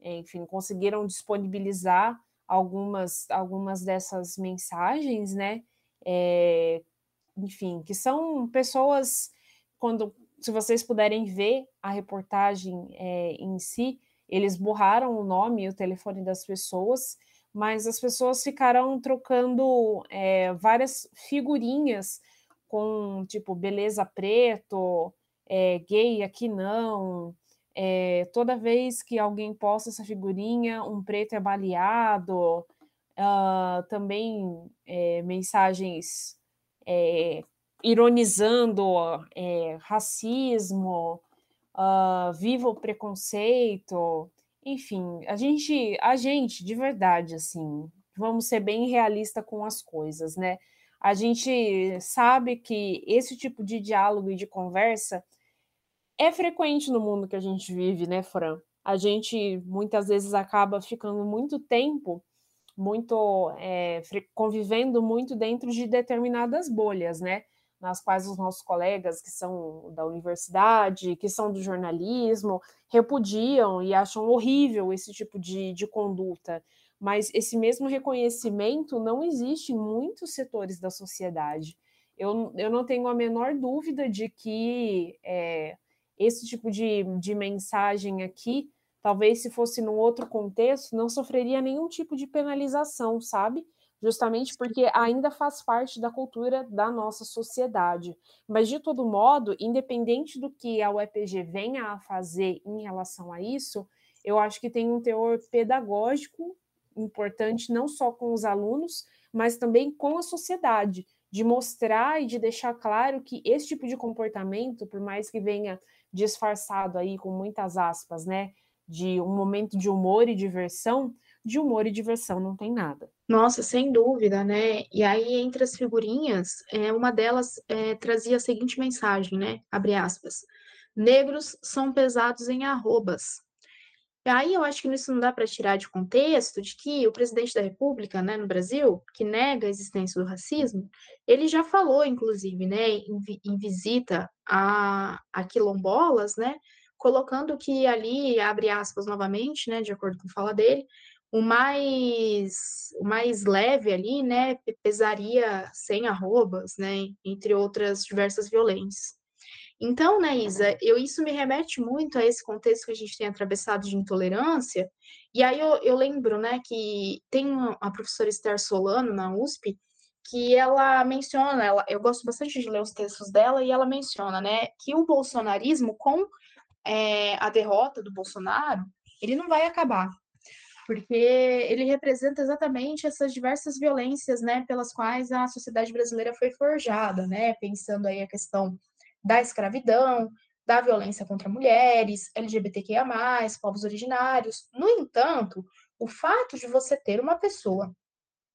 enfim, conseguiram disponibilizar algumas, algumas dessas mensagens, né? É, enfim, que são pessoas, quando, se vocês puderem ver a reportagem é, em si, eles borraram o nome e o telefone das pessoas, mas as pessoas ficaram trocando é, várias figurinhas com tipo beleza preto, é, gay aqui não. É, toda vez que alguém posta essa figurinha, um preto é baleado. Uh, também é, mensagens é, ironizando é, racismo, uh, viva o preconceito, enfim, a gente, a gente, de verdade, assim, vamos ser bem realista com as coisas, né? A gente sabe que esse tipo de diálogo e de conversa é frequente no mundo que a gente vive, né, Fran? A gente muitas vezes acaba ficando muito tempo, muito é, convivendo muito dentro de determinadas bolhas, né? Nas quais os nossos colegas que são da universidade, que são do jornalismo, repudiam e acham horrível esse tipo de, de conduta. Mas esse mesmo reconhecimento não existe em muitos setores da sociedade. Eu, eu não tenho a menor dúvida de que é, esse tipo de, de mensagem aqui, talvez se fosse num outro contexto, não sofreria nenhum tipo de penalização, sabe? Justamente porque ainda faz parte da cultura da nossa sociedade. Mas, de todo modo, independente do que a UEPG venha a fazer em relação a isso, eu acho que tem um teor pedagógico importante, não só com os alunos, mas também com a sociedade, de mostrar e de deixar claro que esse tipo de comportamento, por mais que venha disfarçado aí com muitas aspas, né, de um momento de humor e diversão, de humor e diversão não tem nada. Nossa, sem dúvida, né? E aí, entre as figurinhas, é, uma delas é, trazia a seguinte mensagem, né? Abre aspas. Negros são pesados em arrobas. E aí eu acho que isso não dá para tirar de contexto de que o presidente da República, né, no Brasil, que nega a existência do racismo, ele já falou, inclusive, né, em, em visita a, a quilombolas, né, colocando que ali, abre aspas novamente, né, de acordo com a fala dele, o mais, o mais leve ali, né, pesaria sem arrobas, né, entre outras diversas violências. Então, né, Isa, eu, isso me remete muito a esse contexto que a gente tem atravessado de intolerância, e aí eu, eu lembro, né, que tem a professora Esther Solano, na USP, que ela menciona, ela, eu gosto bastante de ler os textos dela, e ela menciona, né, que o bolsonarismo, com é, a derrota do Bolsonaro, ele não vai acabar, porque ele representa exatamente essas diversas violências, né, pelas quais a sociedade brasileira foi forjada, né, pensando aí a questão da escravidão, da violência contra mulheres, LGBTQIA+, povos originários. No entanto, o fato de você ter uma pessoa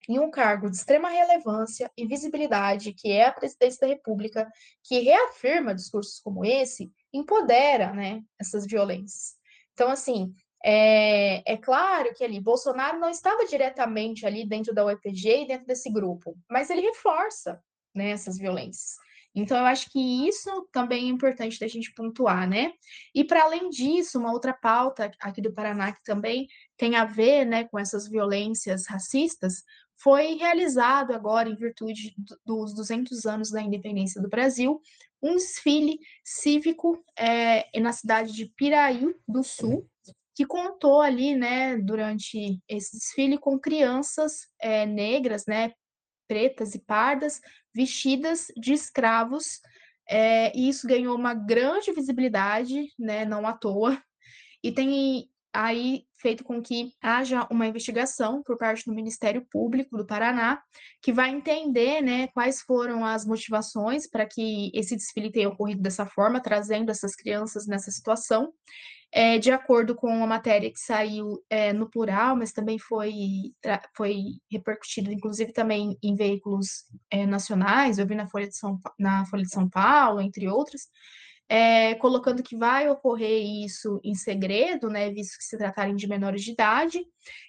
em um cargo de extrema relevância e visibilidade, que é a presidência da República, que reafirma discursos como esse, empodera né, essas violências. Então, assim, é, é, claro que ali Bolsonaro não estava diretamente ali dentro da UEPG e dentro desse grupo, mas ele reforça né, essas violências. Então, eu acho que isso também é importante da gente pontuar, né? E para além disso, uma outra pauta aqui do Paraná que também tem a ver né, com essas violências racistas, foi realizado agora, em virtude dos 200 anos da independência do Brasil, um desfile cívico é, na cidade de Piraí do Sul, que contou ali, né, durante esse desfile com crianças é, negras, né, pretas e pardas, vestidas de escravos, é, e isso ganhou uma grande visibilidade, né, não à toa, e tem aí feito com que haja uma investigação por parte do Ministério Público do Paraná, que vai entender né, quais foram as motivações para que esse desfile tenha ocorrido dessa forma, trazendo essas crianças nessa situação, é, de acordo com a matéria que saiu é, no plural, mas também foi, foi repercutido, inclusive, também em veículos é, nacionais, eu vi na Folha, de São, na Folha de São Paulo, entre outras, é, colocando que vai ocorrer isso em segredo, né, visto que se tratarem de menores de idade,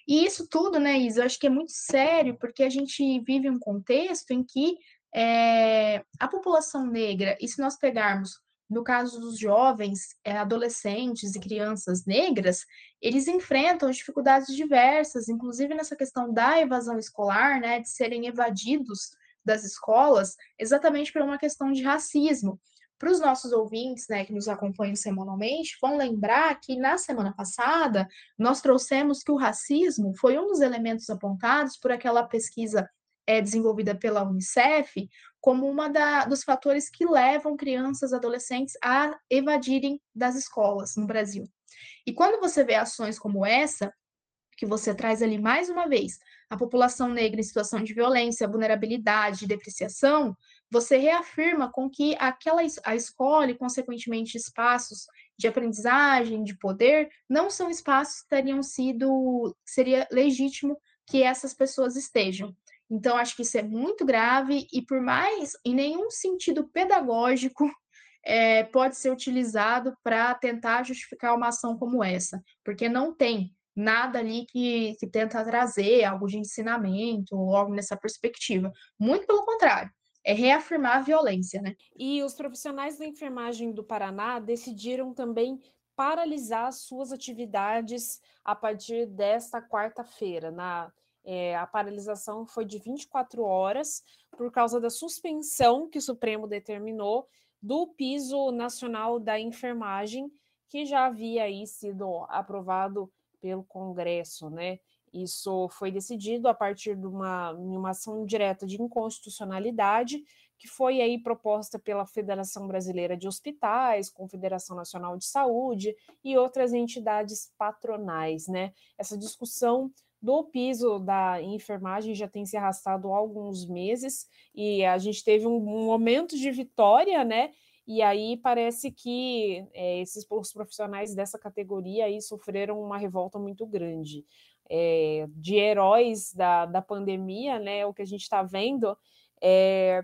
e isso tudo, né, Isa, eu acho que é muito sério, porque a gente vive um contexto em que é, a população negra, e se nós pegarmos no caso dos jovens, é, adolescentes e crianças negras, eles enfrentam dificuldades diversas, inclusive nessa questão da evasão escolar, né, de serem evadidos das escolas, exatamente por uma questão de racismo. Para os nossos ouvintes, né, que nos acompanham semanalmente, vão lembrar que na semana passada nós trouxemos que o racismo foi um dos elementos apontados por aquela pesquisa é, desenvolvida pela Unicef como uma da, dos fatores que levam crianças, adolescentes a evadirem das escolas no Brasil. E quando você vê ações como essa, que você traz ali mais uma vez a população negra em situação de violência, vulnerabilidade, depreciação, você reafirma com que aquela a escola e consequentemente espaços de aprendizagem, de poder, não são espaços que teriam sido seria legítimo que essas pessoas estejam. Então, acho que isso é muito grave e, por mais, em nenhum sentido pedagógico, é, pode ser utilizado para tentar justificar uma ação como essa, porque não tem nada ali que, que tenta trazer algo de ensinamento ou algo nessa perspectiva. Muito pelo contrário, é reafirmar a violência, né? E os profissionais da enfermagem do Paraná decidiram também paralisar suas atividades a partir desta quarta-feira, na é, a paralisação foi de 24 horas por causa da suspensão que o Supremo determinou do piso nacional da enfermagem, que já havia aí sido aprovado pelo Congresso, né? Isso foi decidido a partir de uma, uma ação direta de inconstitucionalidade que foi aí proposta pela Federação Brasileira de Hospitais, Confederação Nacional de Saúde e outras entidades patronais, né? Essa discussão do piso da enfermagem já tem se arrastado há alguns meses e a gente teve um, um momento de vitória, né? e aí parece que é, esses os profissionais dessa categoria aí sofreram uma revolta muito grande. É, de heróis da, da pandemia, né? O que a gente está vendo é,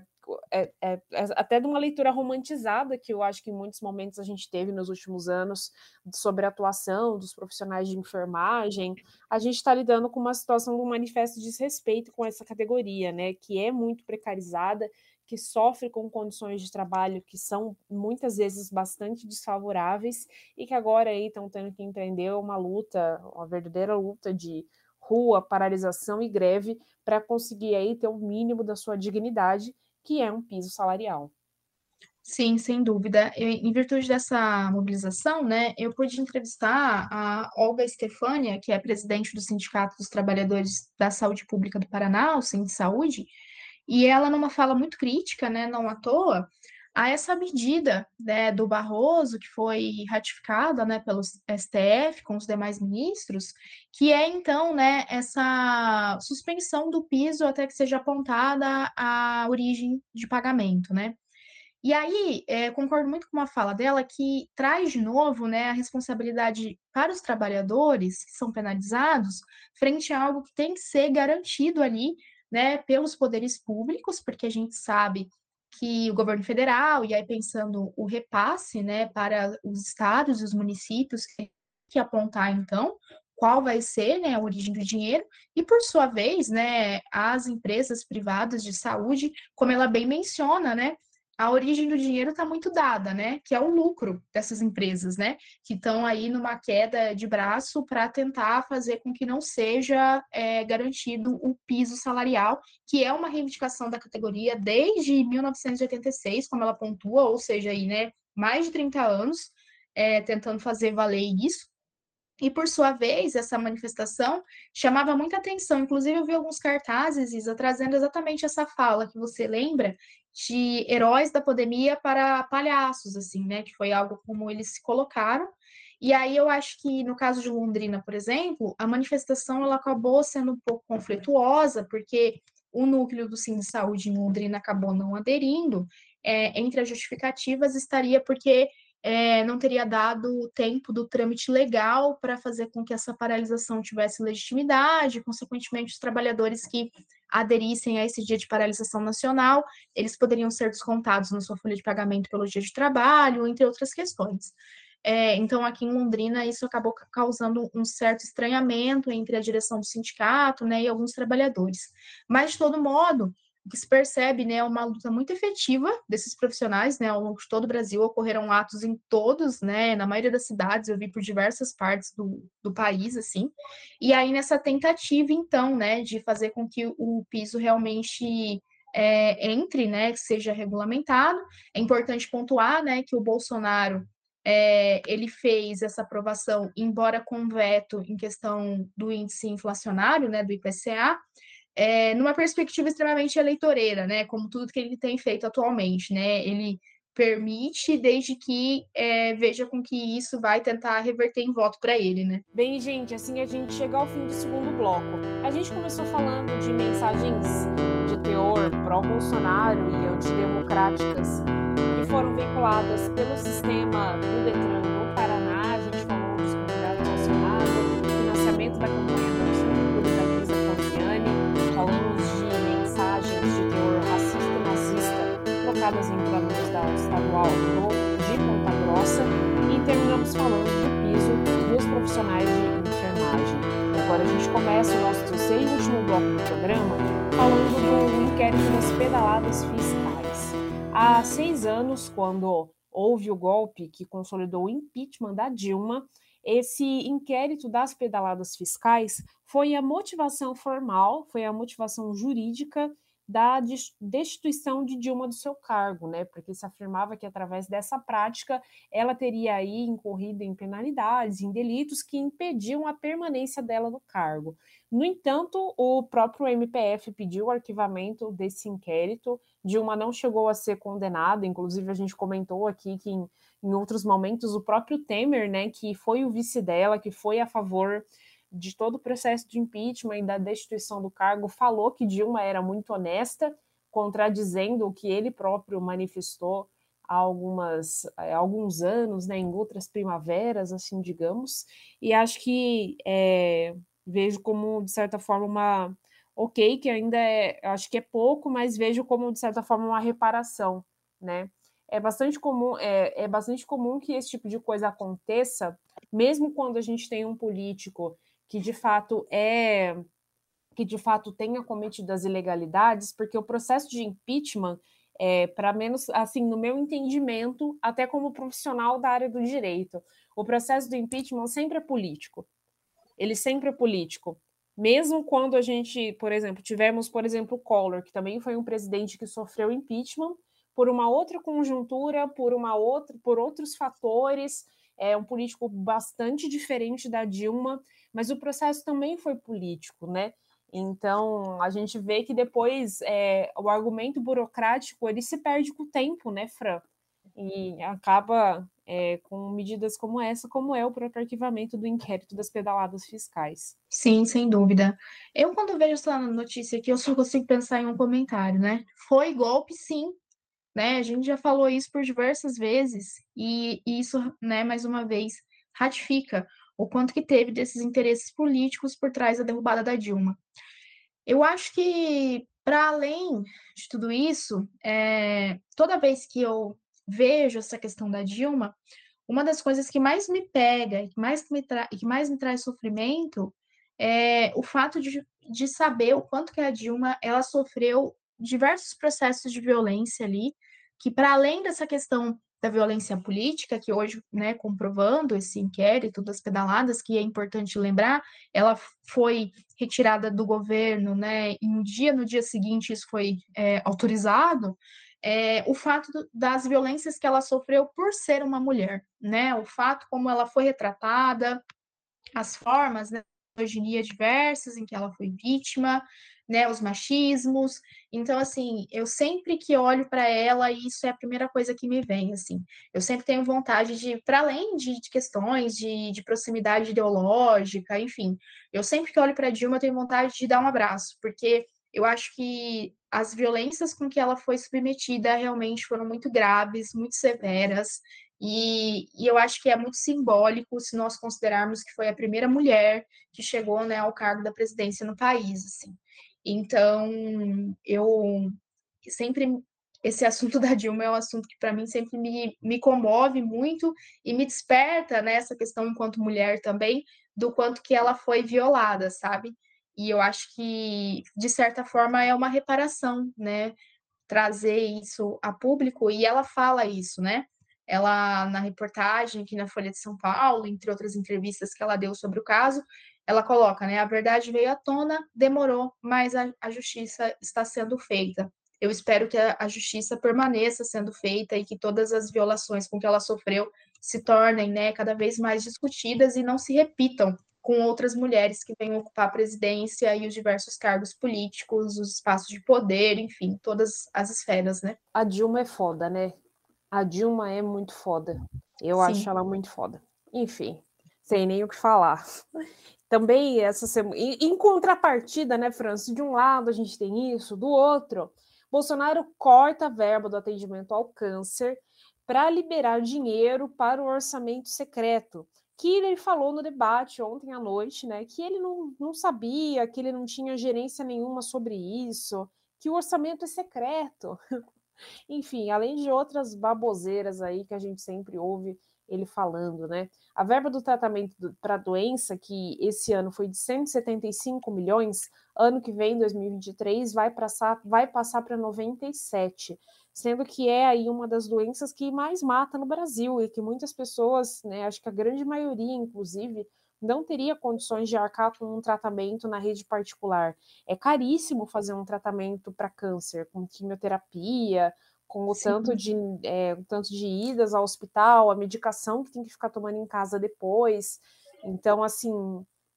é, é, é, até de uma leitura romantizada que eu acho que em muitos momentos a gente teve nos últimos anos sobre a atuação dos profissionais de enfermagem, a gente está lidando com uma situação de um manifesto de desrespeito com essa categoria, né? Que é muito precarizada que sofre com condições de trabalho que são muitas vezes bastante desfavoráveis e que agora aí estão tendo que empreender uma luta, uma verdadeira luta de rua, paralisação e greve para conseguir aí ter o mínimo da sua dignidade, que é um piso salarial. Sim, sem dúvida. Eu, em virtude dessa mobilização, né, eu pude entrevistar a Olga Estefânia, que é presidente do Sindicato dos Trabalhadores da Saúde Pública do Paraná, o Sim de Saúde, e ela, numa fala muito crítica, né, não à toa, a essa medida né, do Barroso, que foi ratificada né, pelo STF com os demais ministros, que é então né, essa suspensão do piso até que seja apontada a origem de pagamento, né? E aí, é, concordo muito com uma fala dela que traz de novo né, a responsabilidade para os trabalhadores que são penalizados frente a algo que tem que ser garantido ali né, pelos poderes públicos, porque a gente sabe que o governo federal, e aí pensando o repasse né, para os estados e os municípios, que apontar então qual vai ser né, a origem do dinheiro, e por sua vez, né, as empresas privadas de saúde, como ela bem menciona, né, a origem do dinheiro está muito dada, né? Que é o lucro dessas empresas, né? Que estão aí numa queda de braço para tentar fazer com que não seja é, garantido o piso salarial, que é uma reivindicação da categoria desde 1986, como ela pontua, ou seja, aí, né? Mais de 30 anos é, tentando fazer valer isso. E, por sua vez, essa manifestação chamava muita atenção. Inclusive, eu vi alguns cartazes, Isa, trazendo exatamente essa fala que você lembra, de heróis da pandemia para palhaços, assim, né? Que foi algo como eles se colocaram. E aí eu acho que no caso de Londrina, por exemplo, a manifestação ela acabou sendo um pouco conflituosa, porque o núcleo do Sim de Saúde em Londrina acabou não aderindo. É, entre as justificativas estaria porque é, não teria dado tempo do trâmite legal para fazer com que essa paralisação tivesse legitimidade, consequentemente, os trabalhadores que aderissem a esse dia de paralisação nacional, eles poderiam ser descontados na sua folha de pagamento pelo dia de trabalho, entre outras questões. É, então, aqui em Londrina, isso acabou causando um certo estranhamento entre a direção do sindicato né, e alguns trabalhadores. Mas, de todo modo, o que se percebe, né, é uma luta muito efetiva desses profissionais, né, ao longo de todo o Brasil, ocorreram atos em todos, né, na maioria das cidades, eu vi por diversas partes do, do país, assim, e aí nessa tentativa, então, né, de fazer com que o piso realmente é, entre, né, que seja regulamentado, é importante pontuar, né, que o Bolsonaro, é, ele fez essa aprovação, embora com veto em questão do índice inflacionário, né, do IPCA, é, numa perspectiva extremamente eleitoreira, né? Como tudo que ele tem feito atualmente, né? Ele permite, desde que é, veja com que isso vai tentar reverter em voto para ele, né? Bem, gente, assim a gente chega ao fim do segundo bloco. A gente começou falando de mensagens de teor pró-Bolsonaro e antidemocráticas que foram veiculadas pelo sistema do Detran no Paraná. A gente falou dos candidatos relacionados, financiamento da campanha trocadas em alunos da estadual de Ponta Grossa e terminamos falando do piso dos profissionais de enfermagem. Agora a gente começa o nosso terceiro e último bloco do programa falando do inquérito das pedaladas fiscais. Há seis anos, quando houve o golpe que consolidou o impeachment da Dilma, esse inquérito das pedaladas fiscais foi a motivação formal, foi a motivação jurídica da destituição de Dilma do seu cargo, né? Porque se afirmava que através dessa prática ela teria aí incorrido em penalidades, em delitos que impediam a permanência dela no cargo. No entanto, o próprio MPF pediu o arquivamento desse inquérito. Dilma não chegou a ser condenada, inclusive a gente comentou aqui que em, em outros momentos o próprio Temer, né, que foi o vice dela, que foi a favor de todo o processo de impeachment e da destituição do cargo, falou que Dilma era muito honesta, contradizendo o que ele próprio manifestou há algumas, há alguns anos, né, em outras primaveras, assim, digamos, e acho que é, vejo como, de certa forma, uma. Ok, que ainda é, acho que é pouco, mas vejo como, de certa forma, uma reparação, né? É bastante comum, é, é bastante comum que esse tipo de coisa aconteça, mesmo quando a gente tem um político que de fato é que de fato tenha cometido as ilegalidades, porque o processo de impeachment é, para menos, assim, no meu entendimento, até como profissional da área do direito, o processo do impeachment sempre é político. Ele sempre é político. Mesmo quando a gente, por exemplo, tivemos, por exemplo, Collor, que também foi um presidente que sofreu impeachment por uma outra conjuntura, por uma outra, por outros fatores, é um político bastante diferente da Dilma, mas o processo também foi político, né? Então, a gente vê que depois é, o argumento burocrático ele se perde com o tempo, né, Fran? E acaba é, com medidas como essa, como é o próprio arquivamento do inquérito das pedaladas fiscais. Sim, sem dúvida. Eu, quando vejo essa notícia aqui, eu só consigo pensar em um comentário, né? Foi golpe, sim, né? A gente já falou isso por diversas vezes, e isso, né, mais uma vez, ratifica o quanto que teve desses interesses políticos por trás da derrubada da Dilma. Eu acho que, para além de tudo isso, é, toda vez que eu vejo essa questão da Dilma, uma das coisas que mais me pega e que mais me, que mais me traz sofrimento é o fato de, de saber o quanto que a Dilma ela sofreu diversos processos de violência ali, que para além dessa questão da violência política, que hoje, né, comprovando esse inquérito das pedaladas, que é importante lembrar, ela foi retirada do governo, né, e um dia, no dia seguinte, isso foi é, autorizado, é, o fato das violências que ela sofreu por ser uma mulher, né, o fato como ela foi retratada, as formas, né, misoginia diversas em que ela foi vítima, né, os machismos. Então, assim, eu sempre que olho para ela, isso é a primeira coisa que me vem, assim. Eu sempre tenho vontade de, para além de, de questões de, de, proximidade ideológica, enfim, eu sempre que olho para Dilma, eu tenho vontade de dar um abraço, porque eu acho que as violências com que ela foi submetida realmente foram muito graves, muito severas, e, e, eu acho que é muito simbólico se nós considerarmos que foi a primeira mulher que chegou né, ao cargo da presidência no país. Assim. Então, eu sempre. Esse assunto da Dilma é um assunto que, para mim, sempre me, me comove muito e me desperta nessa né, questão, enquanto mulher também, do quanto que ela foi violada, sabe? E eu acho que, de certa forma, é uma reparação, né? Trazer isso a público, e ela fala isso, né? Ela, na reportagem aqui na Folha de São Paulo, entre outras entrevistas que ela deu sobre o caso, ela coloca, né? A verdade veio à tona, demorou, mas a, a justiça está sendo feita. Eu espero que a, a, justiça permaneça sendo feita e que todas as violações com que ela sofreu se tornem, né, cada vez mais discutidas e não se repitam com outras mulheres que venham ocupar a presidência e os diversos cargos políticos, os espaços de poder, enfim, todas as esferas, né? A Dilma é foda, né? A Dilma é muito foda. Eu Sim. acho ela muito foda. Enfim, sem nem o que falar também essa semana. Em contrapartida, né, França? De um lado a gente tem isso, do outro, Bolsonaro corta a verba do atendimento ao câncer para liberar dinheiro para o orçamento secreto. Que ele falou no debate ontem à noite, né? Que ele não, não sabia, que ele não tinha gerência nenhuma sobre isso, que o orçamento é secreto. Enfim, além de outras baboseiras aí que a gente sempre ouve ele falando, né? A verba do tratamento para doença, que esse ano foi de 175 milhões, ano que vem, 2023, vai passar, vai passar para 97, sendo que é aí uma das doenças que mais mata no Brasil e que muitas pessoas, né, acho que a grande maioria, inclusive, não teria condições de arcar com um tratamento na rede particular. É caríssimo fazer um tratamento para câncer, com quimioterapia, com o tanto de, é, o tanto de idas ao hospital, a medicação que tem que ficar tomando em casa depois. Então, assim,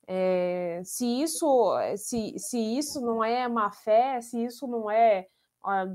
é, se isso se, se isso não é má fé, se isso não é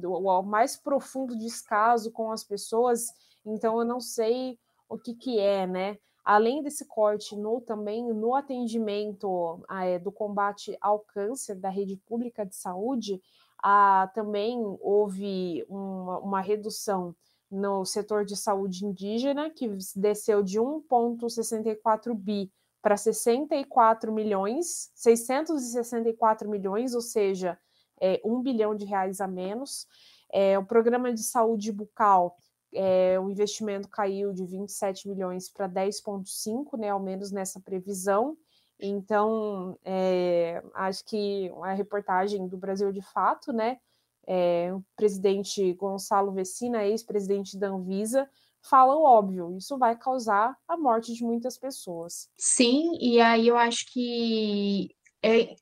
o, o mais profundo descaso com as pessoas, então eu não sei o que que é, né? Além desse corte no também no atendimento é, do combate ao câncer da rede pública de saúde, ah, também houve uma, uma redução no setor de saúde indígena, que desceu de 1,64 bi para 64 milhões, 664 milhões, ou seja, é, 1 bilhão de reais a menos. É, o programa de saúde bucal, é, o investimento caiu de 27 milhões para 10,5, né, ao menos nessa previsão. Então, é, acho que a reportagem do Brasil de Fato, né, é, o presidente Gonçalo Vecina, ex-presidente da Anvisa, fala o óbvio, isso vai causar a morte de muitas pessoas. Sim, e aí eu acho que é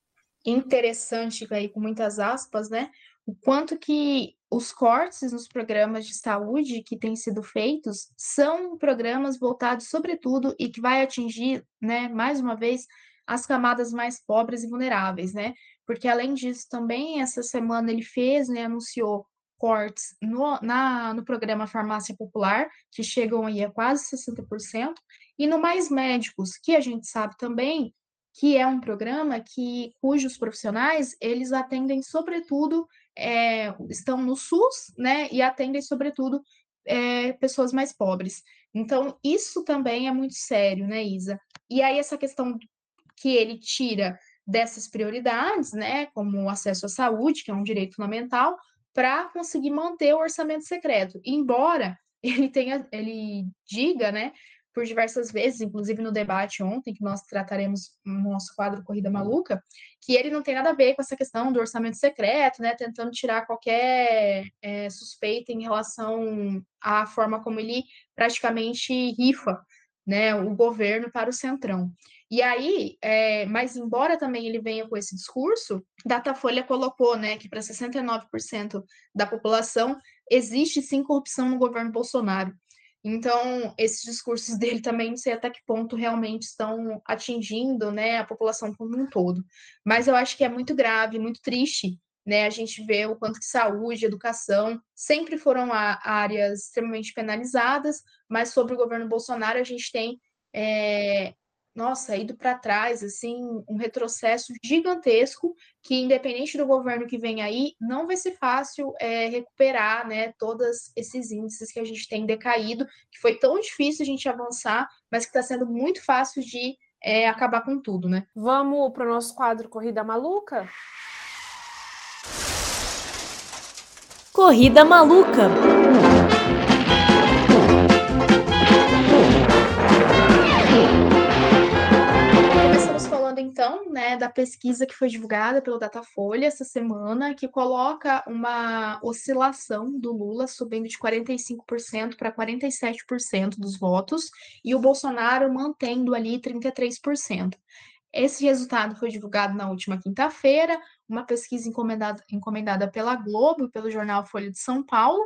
interessante, aí, com muitas aspas, né, o quanto que os cortes nos programas de saúde que têm sido feitos são programas voltados sobretudo e que vai atingir, né, mais uma vez, as camadas mais pobres e vulneráveis, né? Porque além disso, também essa semana ele fez, né, anunciou cortes no, na, no programa Farmácia Popular, que chegam aí a quase 60%, e no Mais Médicos, que a gente sabe também que é um programa que cujos profissionais eles atendem sobretudo é, estão no SUS, né, e atendem sobretudo é, pessoas mais pobres. Então isso também é muito sério, né, Isa? E aí essa questão que ele tira dessas prioridades, né, como o acesso à saúde, que é um direito fundamental, para conseguir manter o orçamento secreto. Embora ele tenha, ele diga, né, por diversas vezes, inclusive no debate ontem, que nós trataremos no nosso quadro Corrida Maluca, que ele não tem nada a ver com essa questão do orçamento secreto, né, tentando tirar qualquer é, suspeita em relação à forma como ele praticamente rifa né, o governo para o centrão. E aí, é, mas embora também ele venha com esse discurso, Datafolha colocou né, que para 69% da população existe sim corrupção no governo Bolsonaro. Então, esses discursos dele também não sei até que ponto realmente estão atingindo né, a população como um todo. Mas eu acho que é muito grave, muito triste né? A gente vê o quanto que saúde, educação sempre foram áreas extremamente penalizadas, mas sobre o governo Bolsonaro a gente tem, é, nossa, ido para trás, assim, um retrocesso gigantesco que, independente do governo que vem aí, não vai ser fácil é, recuperar, né, todos esses índices que a gente tem decaído, que foi tão difícil a gente avançar, mas que está sendo muito fácil de é, acabar com tudo, né? Vamos para o nosso quadro Corrida Maluca? Corrida Maluca. Falando então, né, da pesquisa que foi divulgada pelo Datafolha essa semana, que coloca uma oscilação do Lula subindo de 45% para 47% dos votos e o Bolsonaro mantendo ali 33%. Esse resultado foi divulgado na última quinta-feira, uma pesquisa encomendada, encomendada pela Globo, pelo jornal Folha de São Paulo.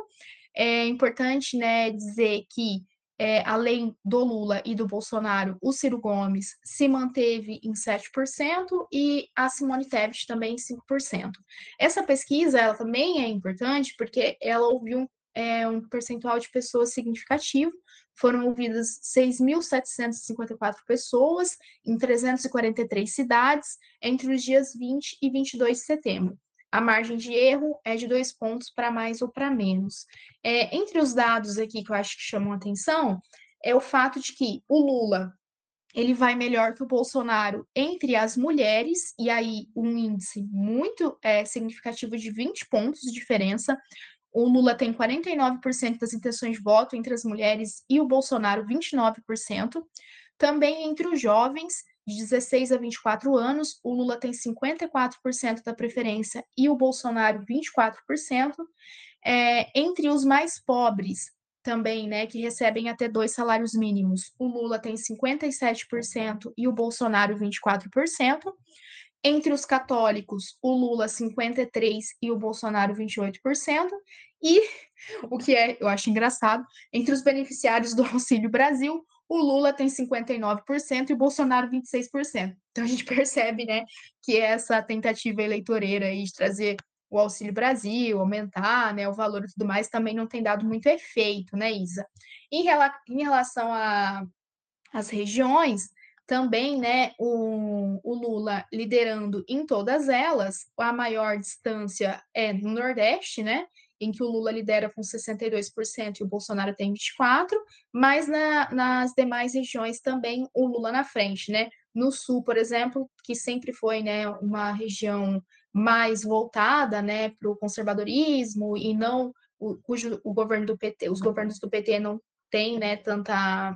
É importante né, dizer que, é, além do Lula e do Bolsonaro, o Ciro Gomes se manteve em 7% e a Simone Tebet também em 5%. Essa pesquisa ela também é importante porque ela ouviu é, um percentual de pessoas significativo, foram ouvidas 6.754 pessoas em 343 cidades entre os dias 20 e 22 de setembro. A margem de erro é de dois pontos para mais ou para menos. É, entre os dados aqui que eu acho que chamam atenção, é o fato de que o Lula ele vai melhor que o Bolsonaro entre as mulheres, e aí um índice muito é, significativo de 20 pontos de diferença. O Lula tem 49% das intenções de voto entre as mulheres e o Bolsonaro 29%. Também entre os jovens, de 16 a 24 anos, o Lula tem 54% da preferência e o Bolsonaro 24%. É, entre os mais pobres, também, né, que recebem até dois salários mínimos, o Lula tem 57% e o Bolsonaro 24%. Entre os católicos, o Lula 53% e o Bolsonaro 28%. E o que é, eu acho engraçado, entre os beneficiários do Auxílio Brasil, o Lula tem 59% e o Bolsonaro 26%. Então a gente percebe, né, que essa tentativa eleitoreira aí de trazer o Auxílio Brasil, aumentar, né, o valor e tudo mais, também não tem dado muito efeito, né, Isa? Em, rela em relação às regiões, também, né, o, o Lula liderando em todas elas, a maior distância é no Nordeste, né, em que o Lula lidera com 62% e o Bolsonaro tem 24%, mas na, nas demais regiões também o Lula na frente, né? No Sul, por exemplo, que sempre foi né, uma região mais voltada né, para o conservadorismo e não o, cujo o governo do PT, os governos do PT não têm né, tanta,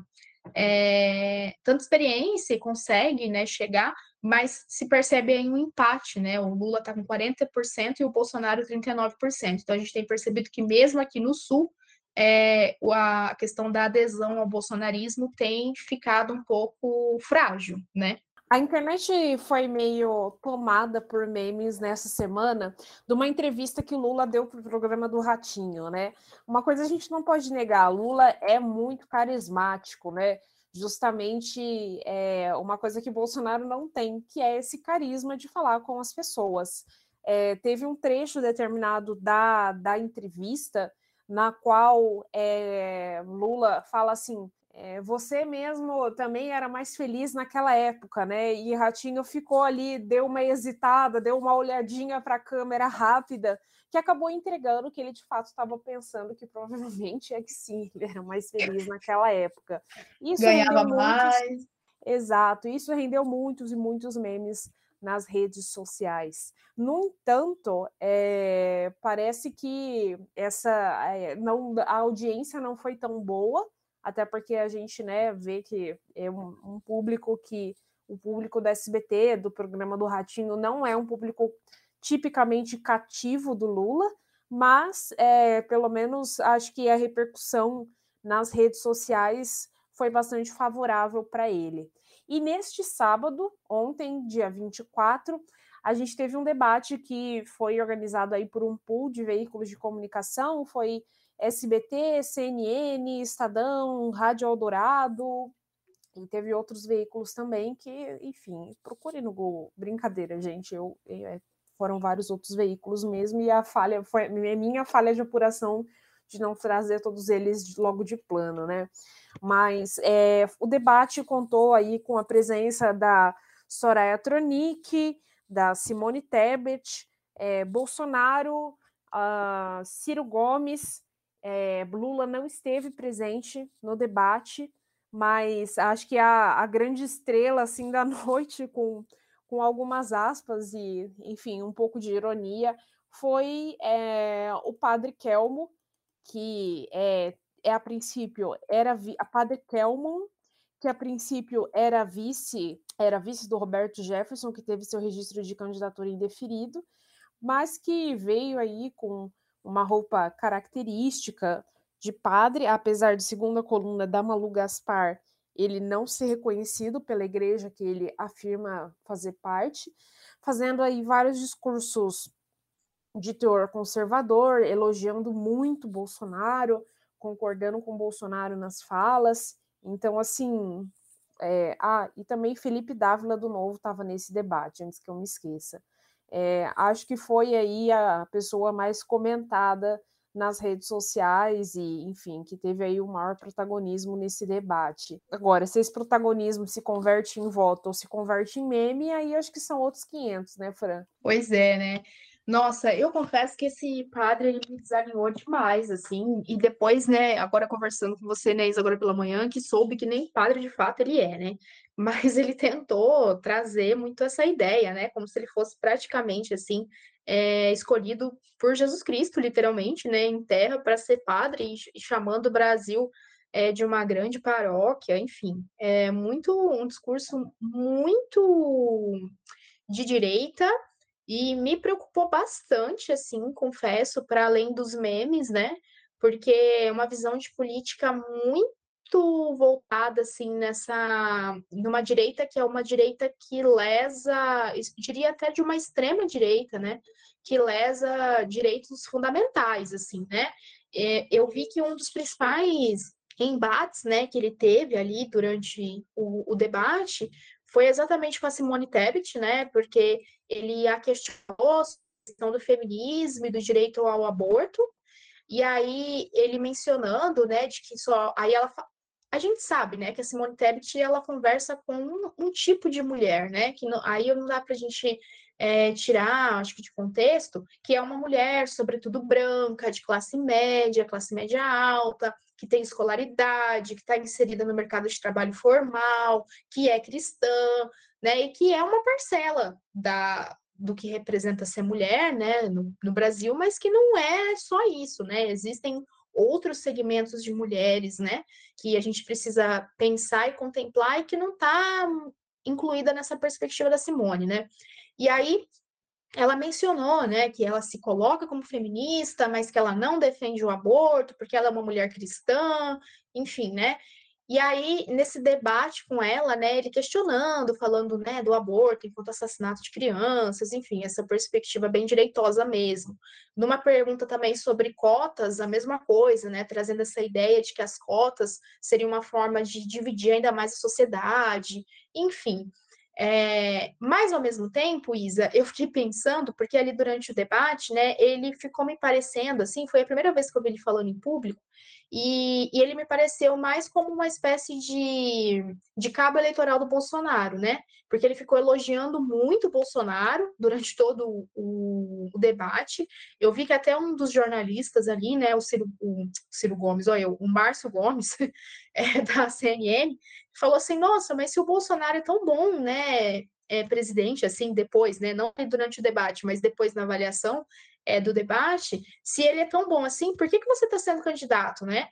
é, tanta experiência consegue né, chegar, mas se percebe aí um empate, né? O Lula está com 40% e o Bolsonaro 39%. Então a gente tem percebido que mesmo aqui no Sul, é, a questão da adesão ao bolsonarismo tem ficado um pouco frágil, né? A internet foi meio tomada por memes nessa semana de uma entrevista que Lula deu para o programa do Ratinho, né? Uma coisa a gente não pode negar, Lula é muito carismático, né? Justamente é, uma coisa que Bolsonaro não tem, que é esse carisma de falar com as pessoas. É, teve um trecho determinado da, da entrevista na qual é, Lula fala assim: é, você mesmo também era mais feliz naquela época, né? E Ratinho ficou ali, deu uma hesitada, deu uma olhadinha para a câmera rápida, que acabou entregando que ele de fato estava pensando que provavelmente é que sim, ele era mais feliz naquela época. Isso Ganhava muitos... mais. Exato, isso rendeu muitos e muitos memes nas redes sociais. No entanto, é, parece que essa é, não, a audiência não foi tão boa até porque a gente né, vê que é um, um público que o público da SBT, do programa do Ratinho, não é um público tipicamente cativo do Lula, mas é, pelo menos acho que a repercussão nas redes sociais foi bastante favorável para ele. E neste sábado, ontem, dia 24, a gente teve um debate que foi organizado aí por um pool de veículos de comunicação, foi SBT, CNN, Estadão, Rádio Eldorado, e teve outros veículos também que, enfim, procure no Google. Brincadeira, gente, eu, eu, é, foram vários outros veículos mesmo, e a falha foi minha falha de apuração de não trazer todos eles logo de plano, né? Mas é, o debate contou aí com a presença da Soraya Tronic, da Simone Tebet, é, Bolsonaro, Ciro Gomes, é, Lula não esteve presente no debate, mas acho que a, a grande estrela assim da noite, com, com algumas aspas e, enfim, um pouco de ironia, foi é, o padre Kelmo, que é, é a princípio era a padre Kelmon, que a princípio era vice, era vice do Roberto Jefferson, que teve seu registro de candidatura indeferido, mas que veio aí com uma roupa característica de padre, apesar de segunda coluna da Malu Gaspar, ele não ser reconhecido pela igreja que ele afirma fazer parte, fazendo aí vários discursos de teor conservador, elogiando muito Bolsonaro, concordando com Bolsonaro nas falas. Então, assim, é, ah, e também Felipe Dávila do Novo estava nesse debate, antes que eu me esqueça. É, acho que foi aí a pessoa mais comentada nas redes sociais e, enfim, que teve aí o maior protagonismo nesse debate. Agora, se esse protagonismo se converte em voto ou se converte em meme, aí acho que são outros 500, né, Fran? Pois é, né? Nossa, eu confesso que esse padre ele me desanimou demais, assim, e depois, né, agora conversando com você, né, agora pela manhã, que soube que nem padre de fato ele é, né? Mas ele tentou trazer muito essa ideia, né? Como se ele fosse praticamente assim, é, escolhido por Jesus Cristo, literalmente, né, em terra para ser padre e chamando o Brasil é, de uma grande paróquia, enfim, é muito um discurso muito de direita e me preocupou bastante, assim, confesso, para além dos memes, né? Porque é uma visão de política muito voltada, assim, nessa... numa direita que é uma direita que lesa, diria até de uma extrema direita, né? Que lesa direitos fundamentais, assim, né? É, eu vi que um dos principais embates, né, que ele teve ali durante o, o debate foi exatamente com a Simone Tebet, né? Porque ele a questionou a questão do feminismo e do direito ao aborto. E aí ele mencionando, né, de que só aí ela a gente sabe, né, que a Simone Tebet ela conversa com um, um tipo de mulher, né, que não, aí não dá para a gente é, tirar, acho que de contexto, que é uma mulher, sobretudo branca, de classe média, classe média alta, que tem escolaridade, que está inserida no mercado de trabalho formal, que é cristã, né, e que é uma parcela da, do que representa ser mulher, né, no, no Brasil, mas que não é só isso, né, existem outros segmentos de mulheres, né, que a gente precisa pensar e contemplar e que não está incluída nessa perspectiva da Simone, né. E aí ela mencionou, né, que ela se coloca como feminista, mas que ela não defende o aborto porque ela é uma mulher cristã, enfim, né? E aí, nesse debate com ela, né, ele questionando, falando, né, do aborto enquanto assassinato de crianças, enfim, essa perspectiva bem direitosa mesmo. Numa pergunta também sobre cotas, a mesma coisa, né, trazendo essa ideia de que as cotas seriam uma forma de dividir ainda mais a sociedade, enfim. É, mas ao mesmo tempo, Isa, eu fiquei pensando, porque ali durante o debate, né, ele ficou me parecendo assim, foi a primeira vez que eu vi ele falando em público, e, e, ele me pareceu mais como uma espécie de, de cabo eleitoral do Bolsonaro, né? Porque ele ficou elogiando muito o Bolsonaro durante todo o, o debate. Eu vi que até um dos jornalistas ali, né, o Ciro, o Ciro Gomes, olha o Márcio Gomes, é, da CNN, falou assim: nossa, mas se o Bolsonaro é tão bom, né? É, presidente, assim, depois, né? Não durante o debate, mas depois na avaliação, é, do debate, se ele é tão bom assim, por que, que você está sendo candidato, né?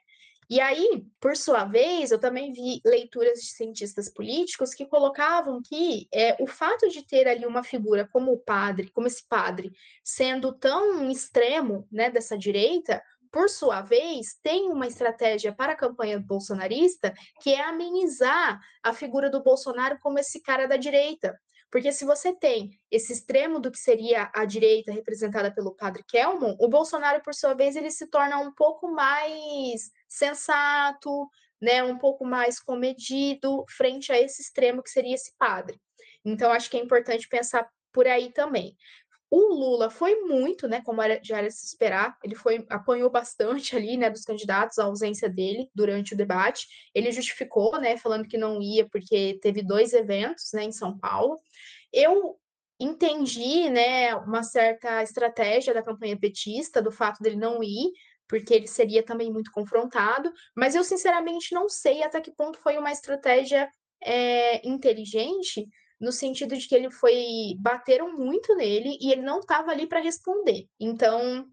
E aí, por sua vez, eu também vi leituras de cientistas políticos que colocavam que é, o fato de ter ali uma figura como o padre, como esse padre, sendo tão extremo né, dessa direita, por sua vez, tem uma estratégia para a campanha bolsonarista que é amenizar a figura do Bolsonaro como esse cara da direita. Porque se você tem esse extremo do que seria a direita representada pelo padre Kelmon, o Bolsonaro, por sua vez, ele se torna um pouco mais sensato, né, um pouco mais comedido frente a esse extremo que seria esse padre. Então, acho que é importante pensar por aí também. O Lula foi muito, né, como era, já era se esperar, ele foi apanhou bastante ali, né, dos candidatos, a ausência dele durante o debate. Ele justificou, né, falando que não ia porque teve dois eventos, né, em São Paulo. Eu entendi, né, uma certa estratégia da campanha petista, do fato dele não ir, porque ele seria também muito confrontado, mas eu sinceramente não sei até que ponto foi uma estratégia é, inteligente, no sentido de que ele foi bateram muito nele e ele não estava ali para responder. Então,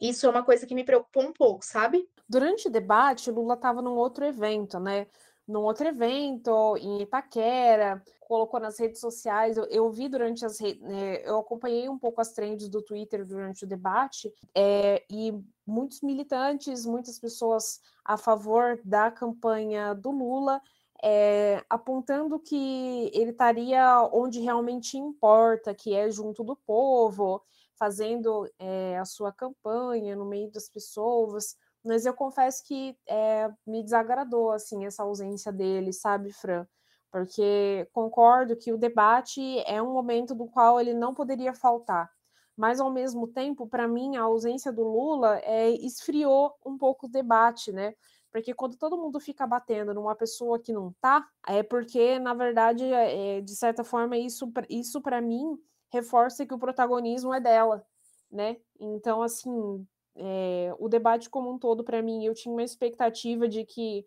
isso é uma coisa que me preocupou um pouco, sabe? Durante o debate, Lula estava num outro evento, né? Num outro evento em Itaquera, colocou nas redes sociais. Eu, eu vi durante as redes, é, eu acompanhei um pouco as trends do Twitter durante o debate, é, e muitos militantes, muitas pessoas a favor da campanha do Lula é, apontando que ele estaria onde realmente importa, que é junto do povo, fazendo é, a sua campanha no meio das pessoas. Mas eu confesso que é, me desagradou assim essa ausência dele, sabe, Fran? Porque concordo que o debate é um momento do qual ele não poderia faltar. Mas ao mesmo tempo, para mim, a ausência do Lula é, esfriou um pouco o debate, né? Porque quando todo mundo fica batendo numa pessoa que não tá, é porque, na verdade, é, de certa forma, isso, isso para mim reforça que o protagonismo é dela, né? Então, assim, é, o debate como um todo, para mim, eu tinha uma expectativa de que,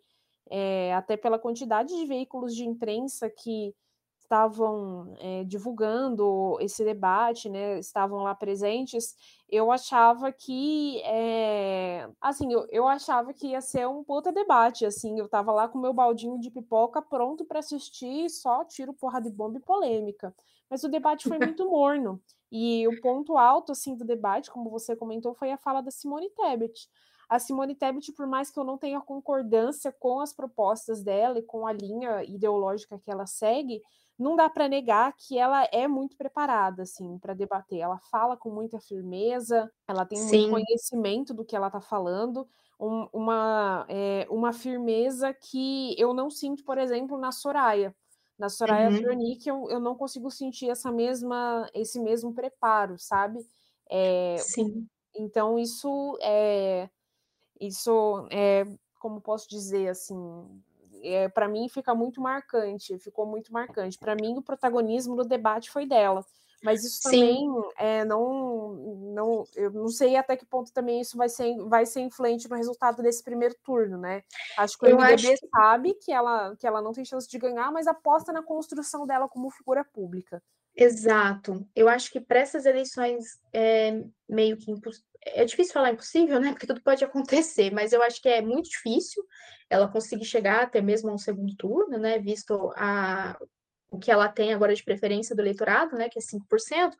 é, até pela quantidade de veículos de imprensa que estavam é, divulgando esse debate, né, estavam lá presentes, eu achava que, é, assim, eu, eu achava que ia ser um puta debate, assim, eu tava lá com meu baldinho de pipoca pronto para assistir, só tiro, porra de bomba e polêmica. Mas o debate foi muito morno, e o ponto alto, assim, do debate, como você comentou, foi a fala da Simone Tebet. A Simone Tebet, por mais que eu não tenha concordância com as propostas dela e com a linha ideológica que ela segue, não dá para negar que ela é muito preparada assim para debater. Ela fala com muita firmeza, ela tem Sim. muito conhecimento do que ela está falando, um, uma, é, uma firmeza que eu não sinto, por exemplo, na Soraya. Na Soraya uhum. Tronic, eu, eu não consigo sentir essa mesma, esse mesmo preparo, sabe? É, Sim. Então, isso é. Isso é. Como posso dizer assim? É, para mim fica muito marcante, ficou muito marcante. Para mim, o protagonismo do debate foi dela, Mas isso também é, não, não, eu não sei até que ponto também isso vai ser, vai ser influente no resultado desse primeiro turno, né? Acho que o eu MDB acho... sabe que ela, que ela não tem chance de ganhar, mas aposta na construção dela como figura pública. Exato. Eu acho que para essas eleições é meio que impossível. É difícil falar impossível, né? Porque tudo pode acontecer, mas eu acho que é muito difícil ela conseguir chegar até mesmo a um segundo turno, né? Visto a, o que ela tem agora de preferência do eleitorado, né, que é 5%,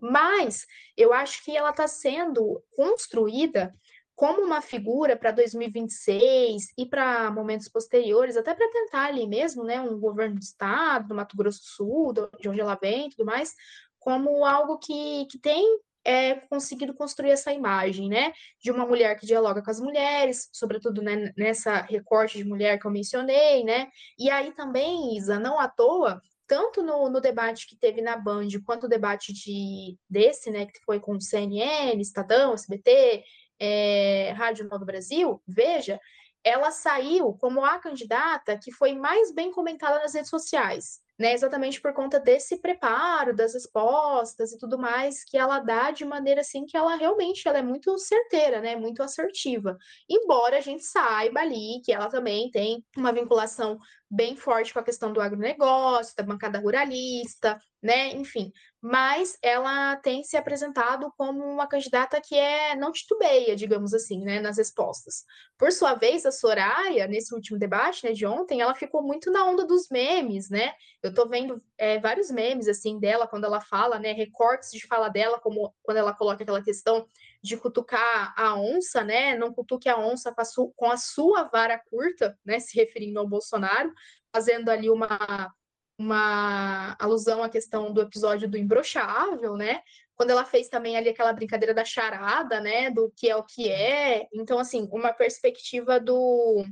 mas eu acho que ela está sendo construída como uma figura para 2026 e para momentos posteriores, até para tentar ali mesmo, né, um governo do estado, do Mato Grosso do Sul, de onde ela vem e tudo mais, como algo que, que tem é, conseguido construir essa imagem, né, de uma mulher que dialoga com as mulheres, sobretudo né, nessa recorte de mulher que eu mencionei, né, e aí também, Isa, não à toa, tanto no, no, debate que teve na Band, quanto o debate de, desse, né, que foi com CNN, Estadão, SBT, é, Rádio Novo Brasil, veja, ela saiu como a candidata que foi mais bem comentada nas redes sociais né, exatamente por conta desse preparo das respostas e tudo mais que ela dá de maneira assim que ela realmente ela é muito certeira, né, muito assertiva. Embora a gente saiba ali que ela também tem uma vinculação bem forte com a questão do agronegócio, da bancada ruralista, né, enfim, mas ela tem se apresentado como uma candidata que é não titubeia, digamos assim, né, nas respostas. Por sua vez, a Soraya, nesse último debate, né, de ontem, ela ficou muito na onda dos memes, né? Eu tô vendo é, vários memes assim dela quando ela fala, né, recortes de fala dela, como quando ela coloca aquela questão de cutucar a onça, né? Não cutuque a onça com a, su com a sua vara curta, né? Se referindo ao Bolsonaro, fazendo ali uma uma alusão à questão do episódio do imbrochável, né? Quando ela fez também ali aquela brincadeira da charada, né? Do que é o que é. Então, assim, uma perspectiva do,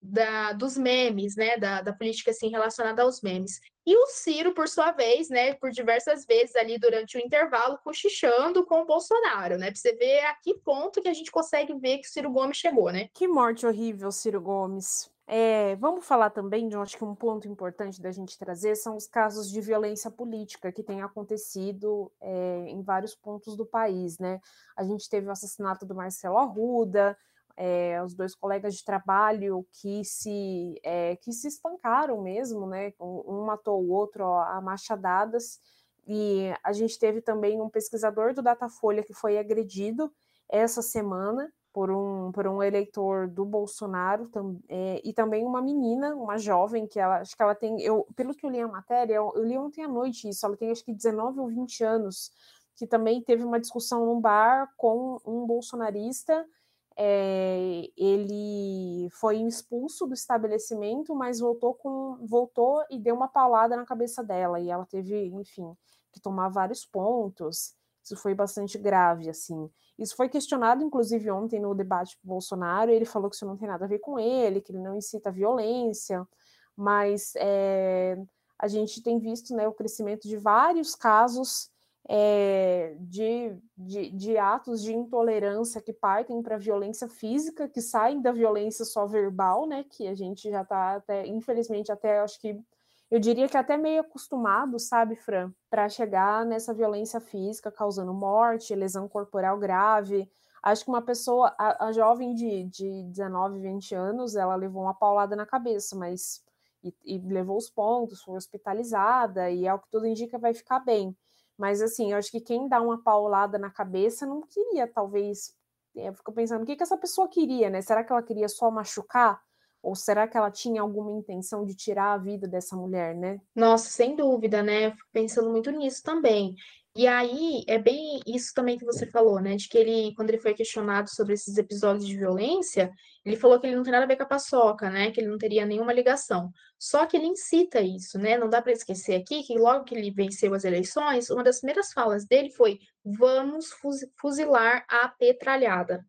da, dos memes, né? Da, da política, assim, relacionada aos memes. E o Ciro, por sua vez, né? Por diversas vezes ali durante o intervalo, cochichando com o Bolsonaro, né? Pra você ver a que ponto que a gente consegue ver que o Ciro Gomes chegou, né? Que morte horrível, Ciro Gomes. É, vamos falar também de, acho que um ponto importante da gente trazer são os casos de violência política que têm acontecido é, em vários pontos do país, né? A gente teve o assassinato do Marcelo Arruda, é, os dois colegas de trabalho que se é, que se espancaram mesmo, né? Um matou o outro ó, a machadadas, e a gente teve também um pesquisador do Datafolha que foi agredido essa semana por um, por um eleitor do Bolsonaro tam, é, e também uma menina, uma jovem, que ela acho que ela tem, eu, pelo que eu li a matéria, eu, eu li ontem à noite isso, ela tem acho que 19 ou 20 anos, que também teve uma discussão num bar com um bolsonarista. É, ele foi expulso do estabelecimento, mas voltou com voltou e deu uma paulada na cabeça dela e ela teve, enfim, que tomar vários pontos. Isso foi bastante grave, assim. Isso foi questionado, inclusive, ontem no debate com Bolsonaro. Ele falou que isso não tem nada a ver com ele, que ele não incita violência, mas é, a gente tem visto né, o crescimento de vários casos é, de, de, de, atos de intolerância que partem para violência física, que saem da violência só verbal, né? Que a gente já está até, infelizmente, até acho que eu diria que até meio acostumado, sabe, Fran, para chegar nessa violência física, causando morte, lesão corporal grave. Acho que uma pessoa, a, a jovem de, de 19, 20 anos, ela levou uma paulada na cabeça, mas e, e, levou os pontos, foi hospitalizada, e ao que tudo indica vai ficar bem. Mas assim, eu acho que quem dá uma paulada na cabeça não queria, talvez. Eu fico pensando, o que, que essa pessoa queria, né? Será que ela queria só machucar? Ou será que ela tinha alguma intenção de tirar a vida dessa mulher, né? Nossa, sem dúvida, né? Eu fico pensando muito nisso também. E aí, é bem isso também que você falou, né? De que ele, quando ele foi questionado sobre esses episódios de violência, ele falou que ele não tem nada a ver com a paçoca, né? Que ele não teria nenhuma ligação. Só que ele incita isso, né? Não dá para esquecer aqui que logo que ele venceu as eleições, uma das primeiras falas dele foi: vamos fuzilar a petralhada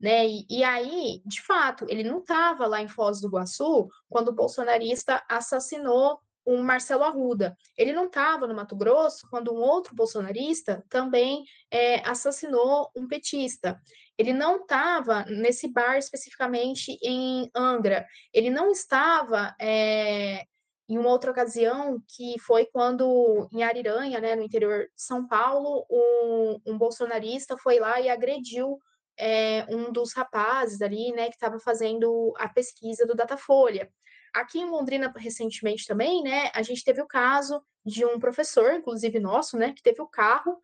né? E, e, aí, de fato, ele não estava lá em Foz do Iguaçu quando o bolsonarista assassinou o Marcelo Arruda. Ele não estava no Mato Grosso quando um outro bolsonarista também é, assassinou um petista. Ele não estava nesse bar especificamente em Angra. Ele não estava é, em uma outra ocasião, que foi quando em Ariranha, né, no interior de São Paulo, um, um bolsonarista foi lá e agrediu é, um dos rapazes ali, né, que estava fazendo a pesquisa do Datafolha. Aqui em Londrina, recentemente também, né, a gente teve o caso de um professor, inclusive nosso, né, que teve o carro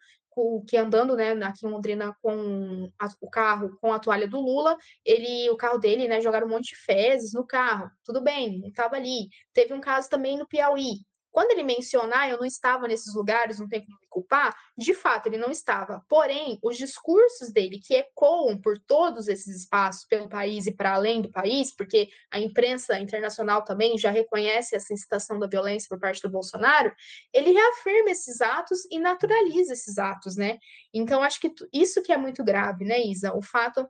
que andando, né, aqui em Londrina com a, o carro com a toalha do Lula, ele, o carro dele, né, jogaram um monte de fezes no carro. Tudo bem, estava ali. Teve um caso também no Piauí, quando ele mencionar, eu não estava nesses lugares, não tem como me culpar, de fato, ele não estava. Porém, os discursos dele, que ecoam por todos esses espaços, pelo país e para além do país, porque a imprensa internacional também já reconhece essa incitação da violência por parte do Bolsonaro, ele reafirma esses atos e naturaliza esses atos, né? Então, acho que isso que é muito grave, né, Isa? O fato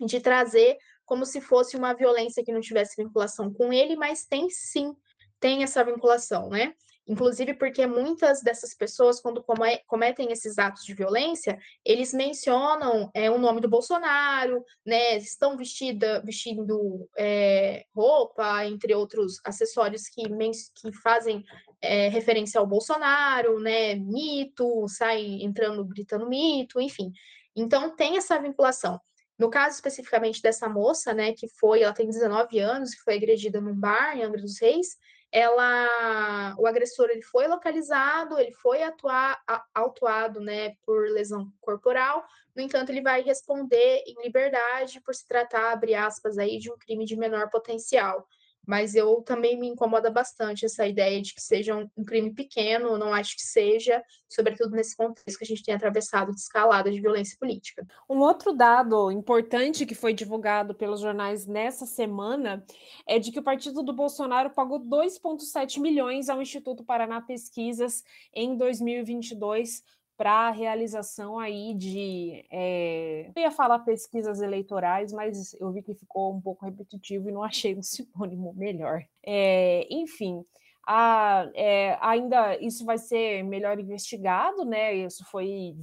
de trazer como se fosse uma violência que não tivesse vinculação com ele, mas tem sim tem essa vinculação, né? Inclusive porque muitas dessas pessoas, quando cometem esses atos de violência, eles mencionam é, o nome do Bolsonaro, né? Estão vestida, vestindo é, roupa, entre outros acessórios que, que fazem é, referência ao Bolsonaro, né? Mito, sai entrando, gritando mito, enfim. Então tem essa vinculação. No caso especificamente dessa moça, né, que foi, ela tem 19 anos, que foi agredida num bar em Angra dos Reis, ela, o agressor ele foi localizado, ele foi atuar, autuado né, por lesão corporal, no entanto, ele vai responder em liberdade por se tratar, abre aspas, aí, de um crime de menor potencial mas eu também me incomoda bastante essa ideia de que seja um, crime pequeno, não acho que seja, sobretudo nesse contexto que a gente tem atravessado de escalada de violência política. Um outro dado importante que foi divulgado pelos jornais nessa semana é de que o partido do Bolsonaro pagou 2,7 milhões ao Instituto Paraná Pesquisas em 2022 para a realização aí de. É... Eu ia falar pesquisas eleitorais, mas eu vi que ficou um pouco repetitivo e não achei um sinônimo melhor. É, enfim. A, é, ainda isso vai ser melhor investigado, né? Isso foi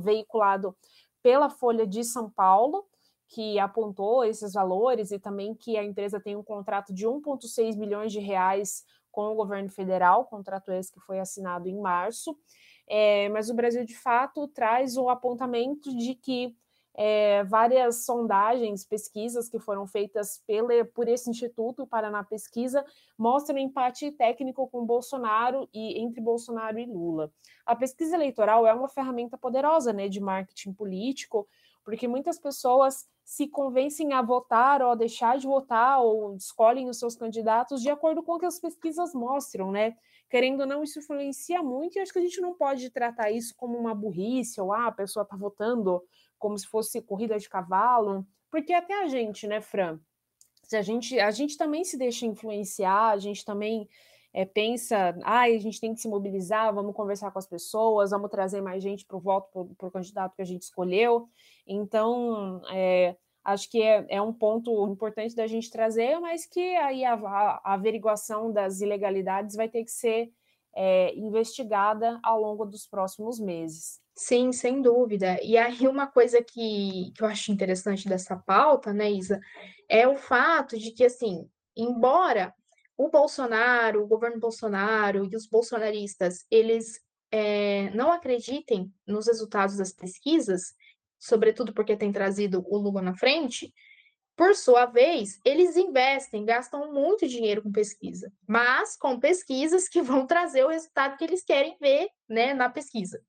veiculado pela Folha de São Paulo, que apontou esses valores e também que a empresa tem um contrato de 1,6 milhões de reais com o governo federal, contrato esse que foi assinado em março. É, mas o Brasil, de fato, traz o apontamento de que é, várias sondagens, pesquisas que foram feitas pela, por esse Instituto Paraná Pesquisa mostram empate técnico com Bolsonaro e entre Bolsonaro e Lula. A pesquisa eleitoral é uma ferramenta poderosa né, de marketing político, porque muitas pessoas se convencem a votar ou a deixar de votar ou escolhem os seus candidatos de acordo com o que as pesquisas mostram, né? Querendo ou não, isso influencia muito, e acho que a gente não pode tratar isso como uma burrice, ou ah, a pessoa está votando como se fosse corrida de cavalo, porque até a gente, né, Fran? Se a gente, a gente também se deixa influenciar, a gente também é, pensa, ah, a gente tem que se mobilizar, vamos conversar com as pessoas, vamos trazer mais gente para o voto para o candidato que a gente escolheu. Então, é, acho que é, é, um ponto importante da gente trazer, mas que aí a, a averiguação das ilegalidades vai ter que ser é, investigada ao longo dos próximos meses. Sim, sem dúvida. E aí uma coisa que, que eu acho interessante dessa pauta, né, Isa, é o fato de que, assim, embora o Bolsonaro, o governo Bolsonaro e os bolsonaristas, eles é, não acreditem nos resultados das pesquisas, sobretudo porque tem trazido o Lula na frente, por sua vez, eles investem, gastam muito dinheiro com pesquisa, mas com pesquisas que vão trazer o resultado que eles querem ver né, na pesquisa.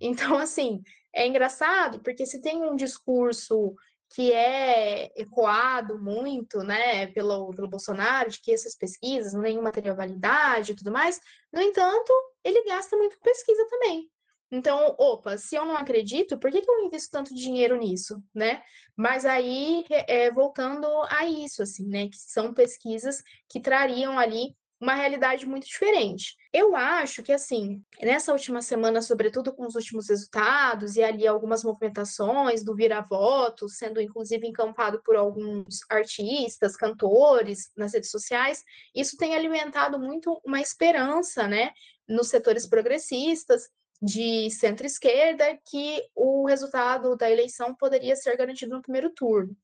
Então, assim, é engraçado, porque se tem um discurso que é ecoado muito, né, pelo, pelo Bolsonaro, de que essas pesquisas não têm nenhuma validade e tudo mais, no entanto, ele gasta muito com pesquisa também. Então, opa, se eu não acredito, por que, que eu invisto tanto dinheiro nisso, né? Mas aí, é, voltando a isso, assim, né? Que são pesquisas que trariam ali uma realidade muito diferente. Eu acho que, assim, nessa última semana, sobretudo com os últimos resultados e ali algumas movimentações do vira-voto, sendo inclusive encampado por alguns artistas, cantores nas redes sociais, isso tem alimentado muito uma esperança, né, nos setores progressistas de centro-esquerda que o resultado da eleição poderia ser garantido no primeiro turno.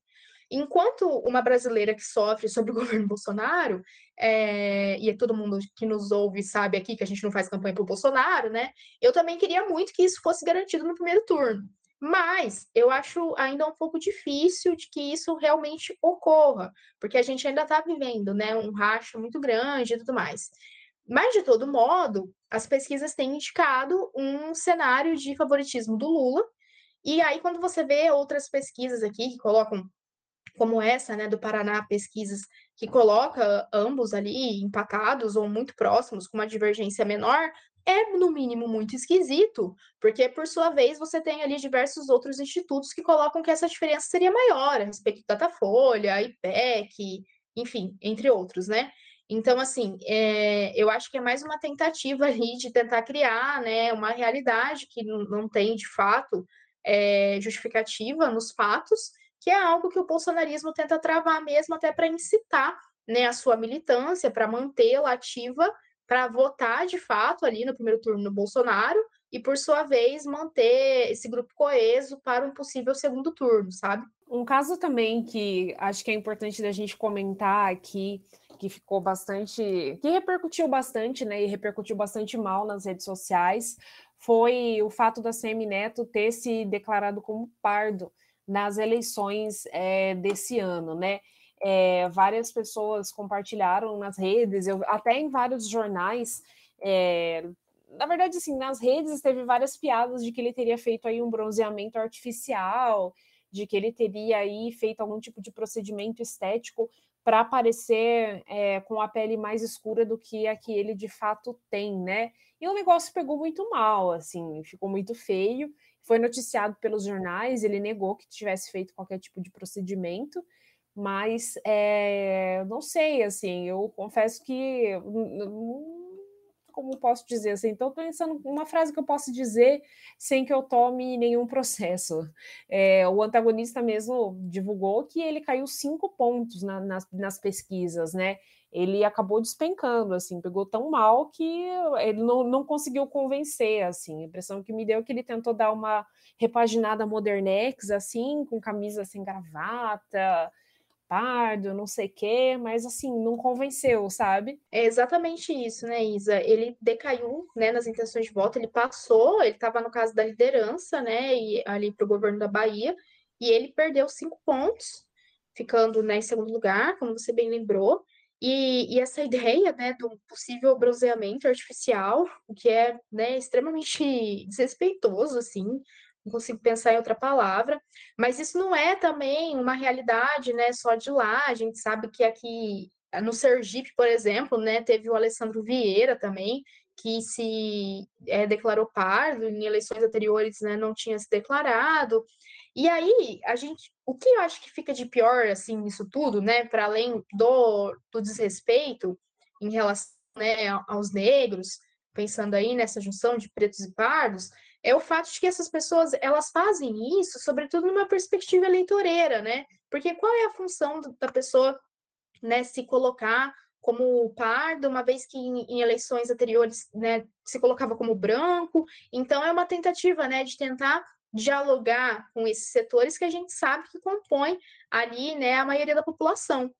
Enquanto uma brasileira que sofre sobre o governo Bolsonaro, é, e todo mundo que nos ouve sabe aqui que a gente não faz campanha para o Bolsonaro, né? Eu também queria muito que isso fosse garantido no primeiro turno. Mas eu acho ainda um pouco difícil de que isso realmente ocorra, porque a gente ainda está vivendo né, um racha muito grande e tudo mais. Mas, de todo modo, as pesquisas têm indicado um cenário de favoritismo do Lula. E aí, quando você vê outras pesquisas aqui que colocam, como essa, né, do Paraná, pesquisas que coloca ambos ali empatados ou muito próximos, com uma divergência menor, é, no mínimo, muito esquisito, porque, por sua vez, você tem ali diversos outros institutos que colocam que essa diferença seria maior a respeito do Datafolha, IPEC, enfim, entre outros, né? Então, assim, é, eu acho que é mais uma tentativa ali de tentar criar né, uma realidade que não tem, de fato, é, justificativa nos fatos, que é algo que o bolsonarismo tenta travar mesmo até para incitar né, a sua militância, para mantê-la ativa, para votar de fato ali no primeiro turno no Bolsonaro e, por sua vez, manter esse grupo coeso para um possível segundo turno, sabe? Um caso também que acho que é importante da gente comentar aqui que ficou bastante, que repercutiu bastante, né, e repercutiu bastante mal nas redes sociais, foi o fato da Semi Neto ter se declarado como pardo nas eleições é, desse ano, né? É, várias pessoas compartilharam nas redes, eu, até em vários jornais. É, na verdade, assim, nas redes teve várias piadas de que ele teria feito aí um bronzeamento artificial, de que ele teria aí feito algum tipo de procedimento estético para aparecer é, com a pele mais escura do que a que ele de fato tem, né? E o negócio pegou muito mal, assim, ficou muito feio. Foi noticiado pelos jornais, ele negou que tivesse feito qualquer tipo de procedimento, mas é, não sei, assim, eu confesso que como posso dizer assim? Estou pensando uma frase que eu posso dizer sem que eu tome nenhum processo. É, o antagonista mesmo divulgou que ele caiu cinco pontos na, nas, nas pesquisas, né? Ele acabou despencando, assim, pegou tão mal que ele não, não conseguiu convencer, assim. A impressão que me deu é que ele tentou dar uma repaginada modernex, assim, com camisa sem gravata, pardo, não sei o quê, mas assim, não convenceu, sabe? É exatamente isso, né, Isa? Ele decaiu, né, nas intenções de voto, ele passou, ele estava no caso da liderança, né, e ali para o governo da Bahia, e ele perdeu cinco pontos, ficando né, em segundo lugar, como você bem lembrou. E, e, essa ideia né, do possível bronzeamento artificial, o que é né, extremamente desrespeitoso, assim, não consigo pensar em outra palavra, mas isso não é também uma realidade, né, só de lá, a gente sabe que aqui no Sergipe, por exemplo, né, teve o Alessandro Vieira também, que se é, declarou pardo, em eleições anteriores né, não tinha se declarado, e aí, a gente, o que eu acho que fica de pior, assim, nisso tudo, né, para além do, do desrespeito em relação né, aos negros, pensando aí nessa junção de pretos e pardos, é o fato de que essas pessoas elas fazem isso, sobretudo numa perspectiva eleitoreira, né? Porque qual é a função da pessoa, né, se colocar como pardo, uma vez que em, em, eleições anteriores, né, se colocava como branco. Então é uma tentativa, né, de tentar dialogar com esses setores que a gente sabe que compõem ali, né, a maioria da população.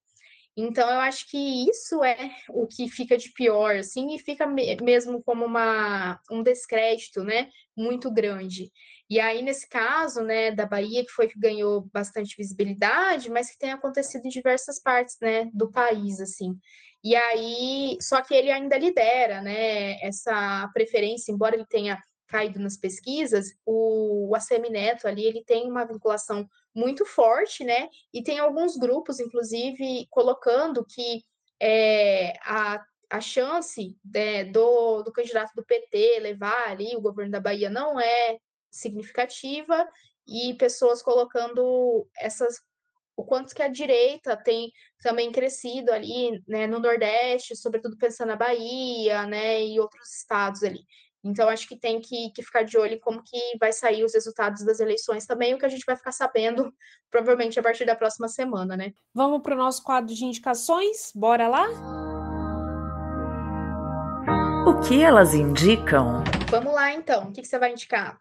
Então, eu acho que isso é o que fica de pior, assim, e fica mesmo como uma, um descrédito, né, muito grande. E aí, nesse caso, né, da Bahia, que foi que ganhou bastante visibilidade, mas que tem acontecido em diversas partes, né, do país, assim. E aí, só que ele ainda lidera, né, essa preferência, embora ele tenha caído nas pesquisas, o, o ACM Neto ali, ele tem uma vinculação muito forte, né? E tem alguns grupos, inclusive, colocando que é, a, a chance né, do, do candidato do PT levar ali o governo da Bahia não é significativa, e pessoas colocando essas o quanto que a direita tem também crescido ali né, no Nordeste, sobretudo pensando na Bahia, né, e outros estados ali. Então, acho que tem que, que, ficar de olho em como que vai sair os resultados das eleições também, o que a gente vai ficar sabendo provavelmente a partir da próxima semana, né? Vamos para o nosso quadro de indicações? Bora lá? O que elas indicam? Vamos lá, então. O que, que você vai indicar?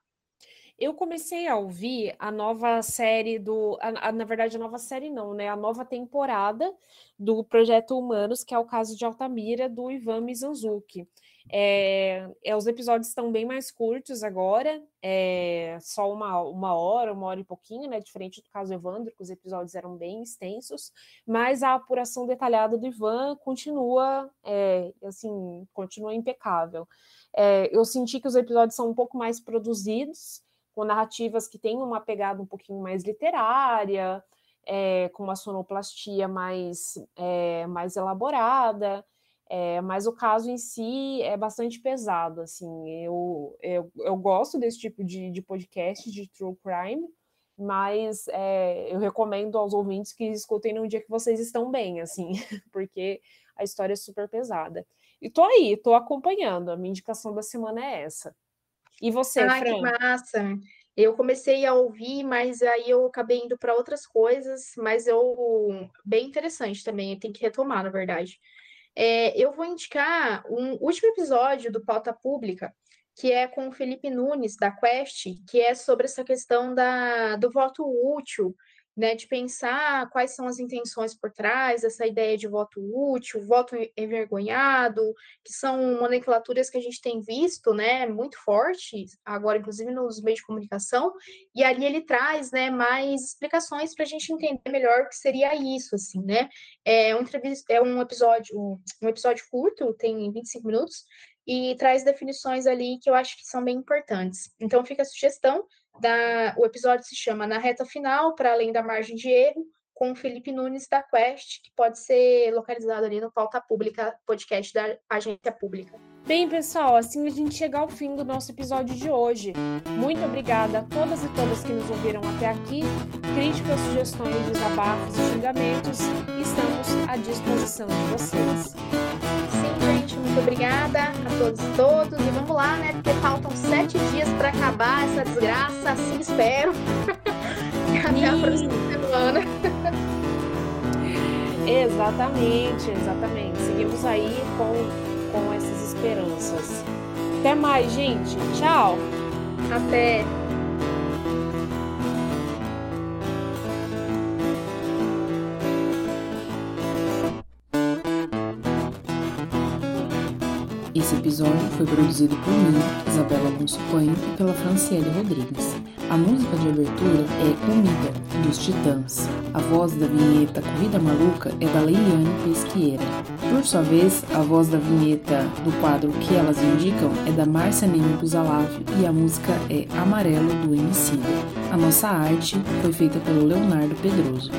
Eu comecei a ouvir a nova série do. A, a, na verdade, a nova série não, né? A nova temporada do Projeto Humanos, que é o caso de Altamira, do Ivan Mizanzuki. É, é, os episódios estão bem mais curtos agora, é, só uma, uma hora, uma hora e pouquinho, né? Diferente do caso Evandro, que os episódios eram bem extensos, mas a apuração detalhada do Ivan continua, é, assim, continua impecável. É, eu senti que os episódios são um pouco mais produzidos, com narrativas que têm uma pegada um pouquinho mais literária, é, com uma sonoplastia mais, é, mais elaborada. É, mas o caso em si é bastante pesado, assim, eu, eu, eu gosto desse tipo de, de podcast de true crime, mas é, eu recomendo aos ouvintes que escutem no dia que vocês estão bem, assim, porque a história é super pesada. E tô aí, tô acompanhando, a minha indicação da semana é essa. E você, ah, Fran? que massa! Eu comecei a ouvir, mas aí eu acabei indo para outras coisas, mas eu bem interessante também, tem que retomar, na verdade. É, eu vou indicar um último episódio do Pauta Pública, que é com o Felipe Nunes, da Quest, que é sobre essa questão da, do voto útil né, de pensar quais são as intenções por trás dessa ideia de voto útil, voto envergonhado, que são nomenclaturas que a gente tem visto, né, muito fortes, agora inclusive nos meios de comunicação, e ali ele traz, né, mais explicações para a gente entender melhor o que seria isso, assim, né, é um, é um episódio, um episódio curto, tem 25 minutos, e traz definições ali que eu acho que são bem importantes. Então fica a sugestão, da, o episódio se chama Na Reta Final, para além da margem de erro, com o Felipe Nunes da Quest, que pode ser localizado ali no Pauta Pública, podcast da Agência Pública. Bem, pessoal, assim a gente chega ao fim do nosso episódio de hoje. Muito obrigada a todas e todas que nos ouviram até aqui. Críticas, sugestões, desabafos e xingamentos, estamos à disposição de vocês. Muito obrigada a todos e todos. E vamos lá, né? Porque faltam sete dias para acabar essa desgraça, assim espero. Até a próxima semana. exatamente, exatamente. Seguimos aí com, com essas esperanças. Até mais, gente. Tchau. Até. Esse episódio foi produzido por mim, Isabela Alonso e pela Franciele Rodrigues. A música de abertura é Comida, dos Titãs. A voz da vinheta Corrida Maluca é da Leiliane Pesqueira. Por sua vez, a voz da vinheta do quadro Que Elas Indicam é da Márcia Neme Busalávio e a música é Amarelo do Emicida. A nossa arte foi feita pelo Leonardo Pedroso.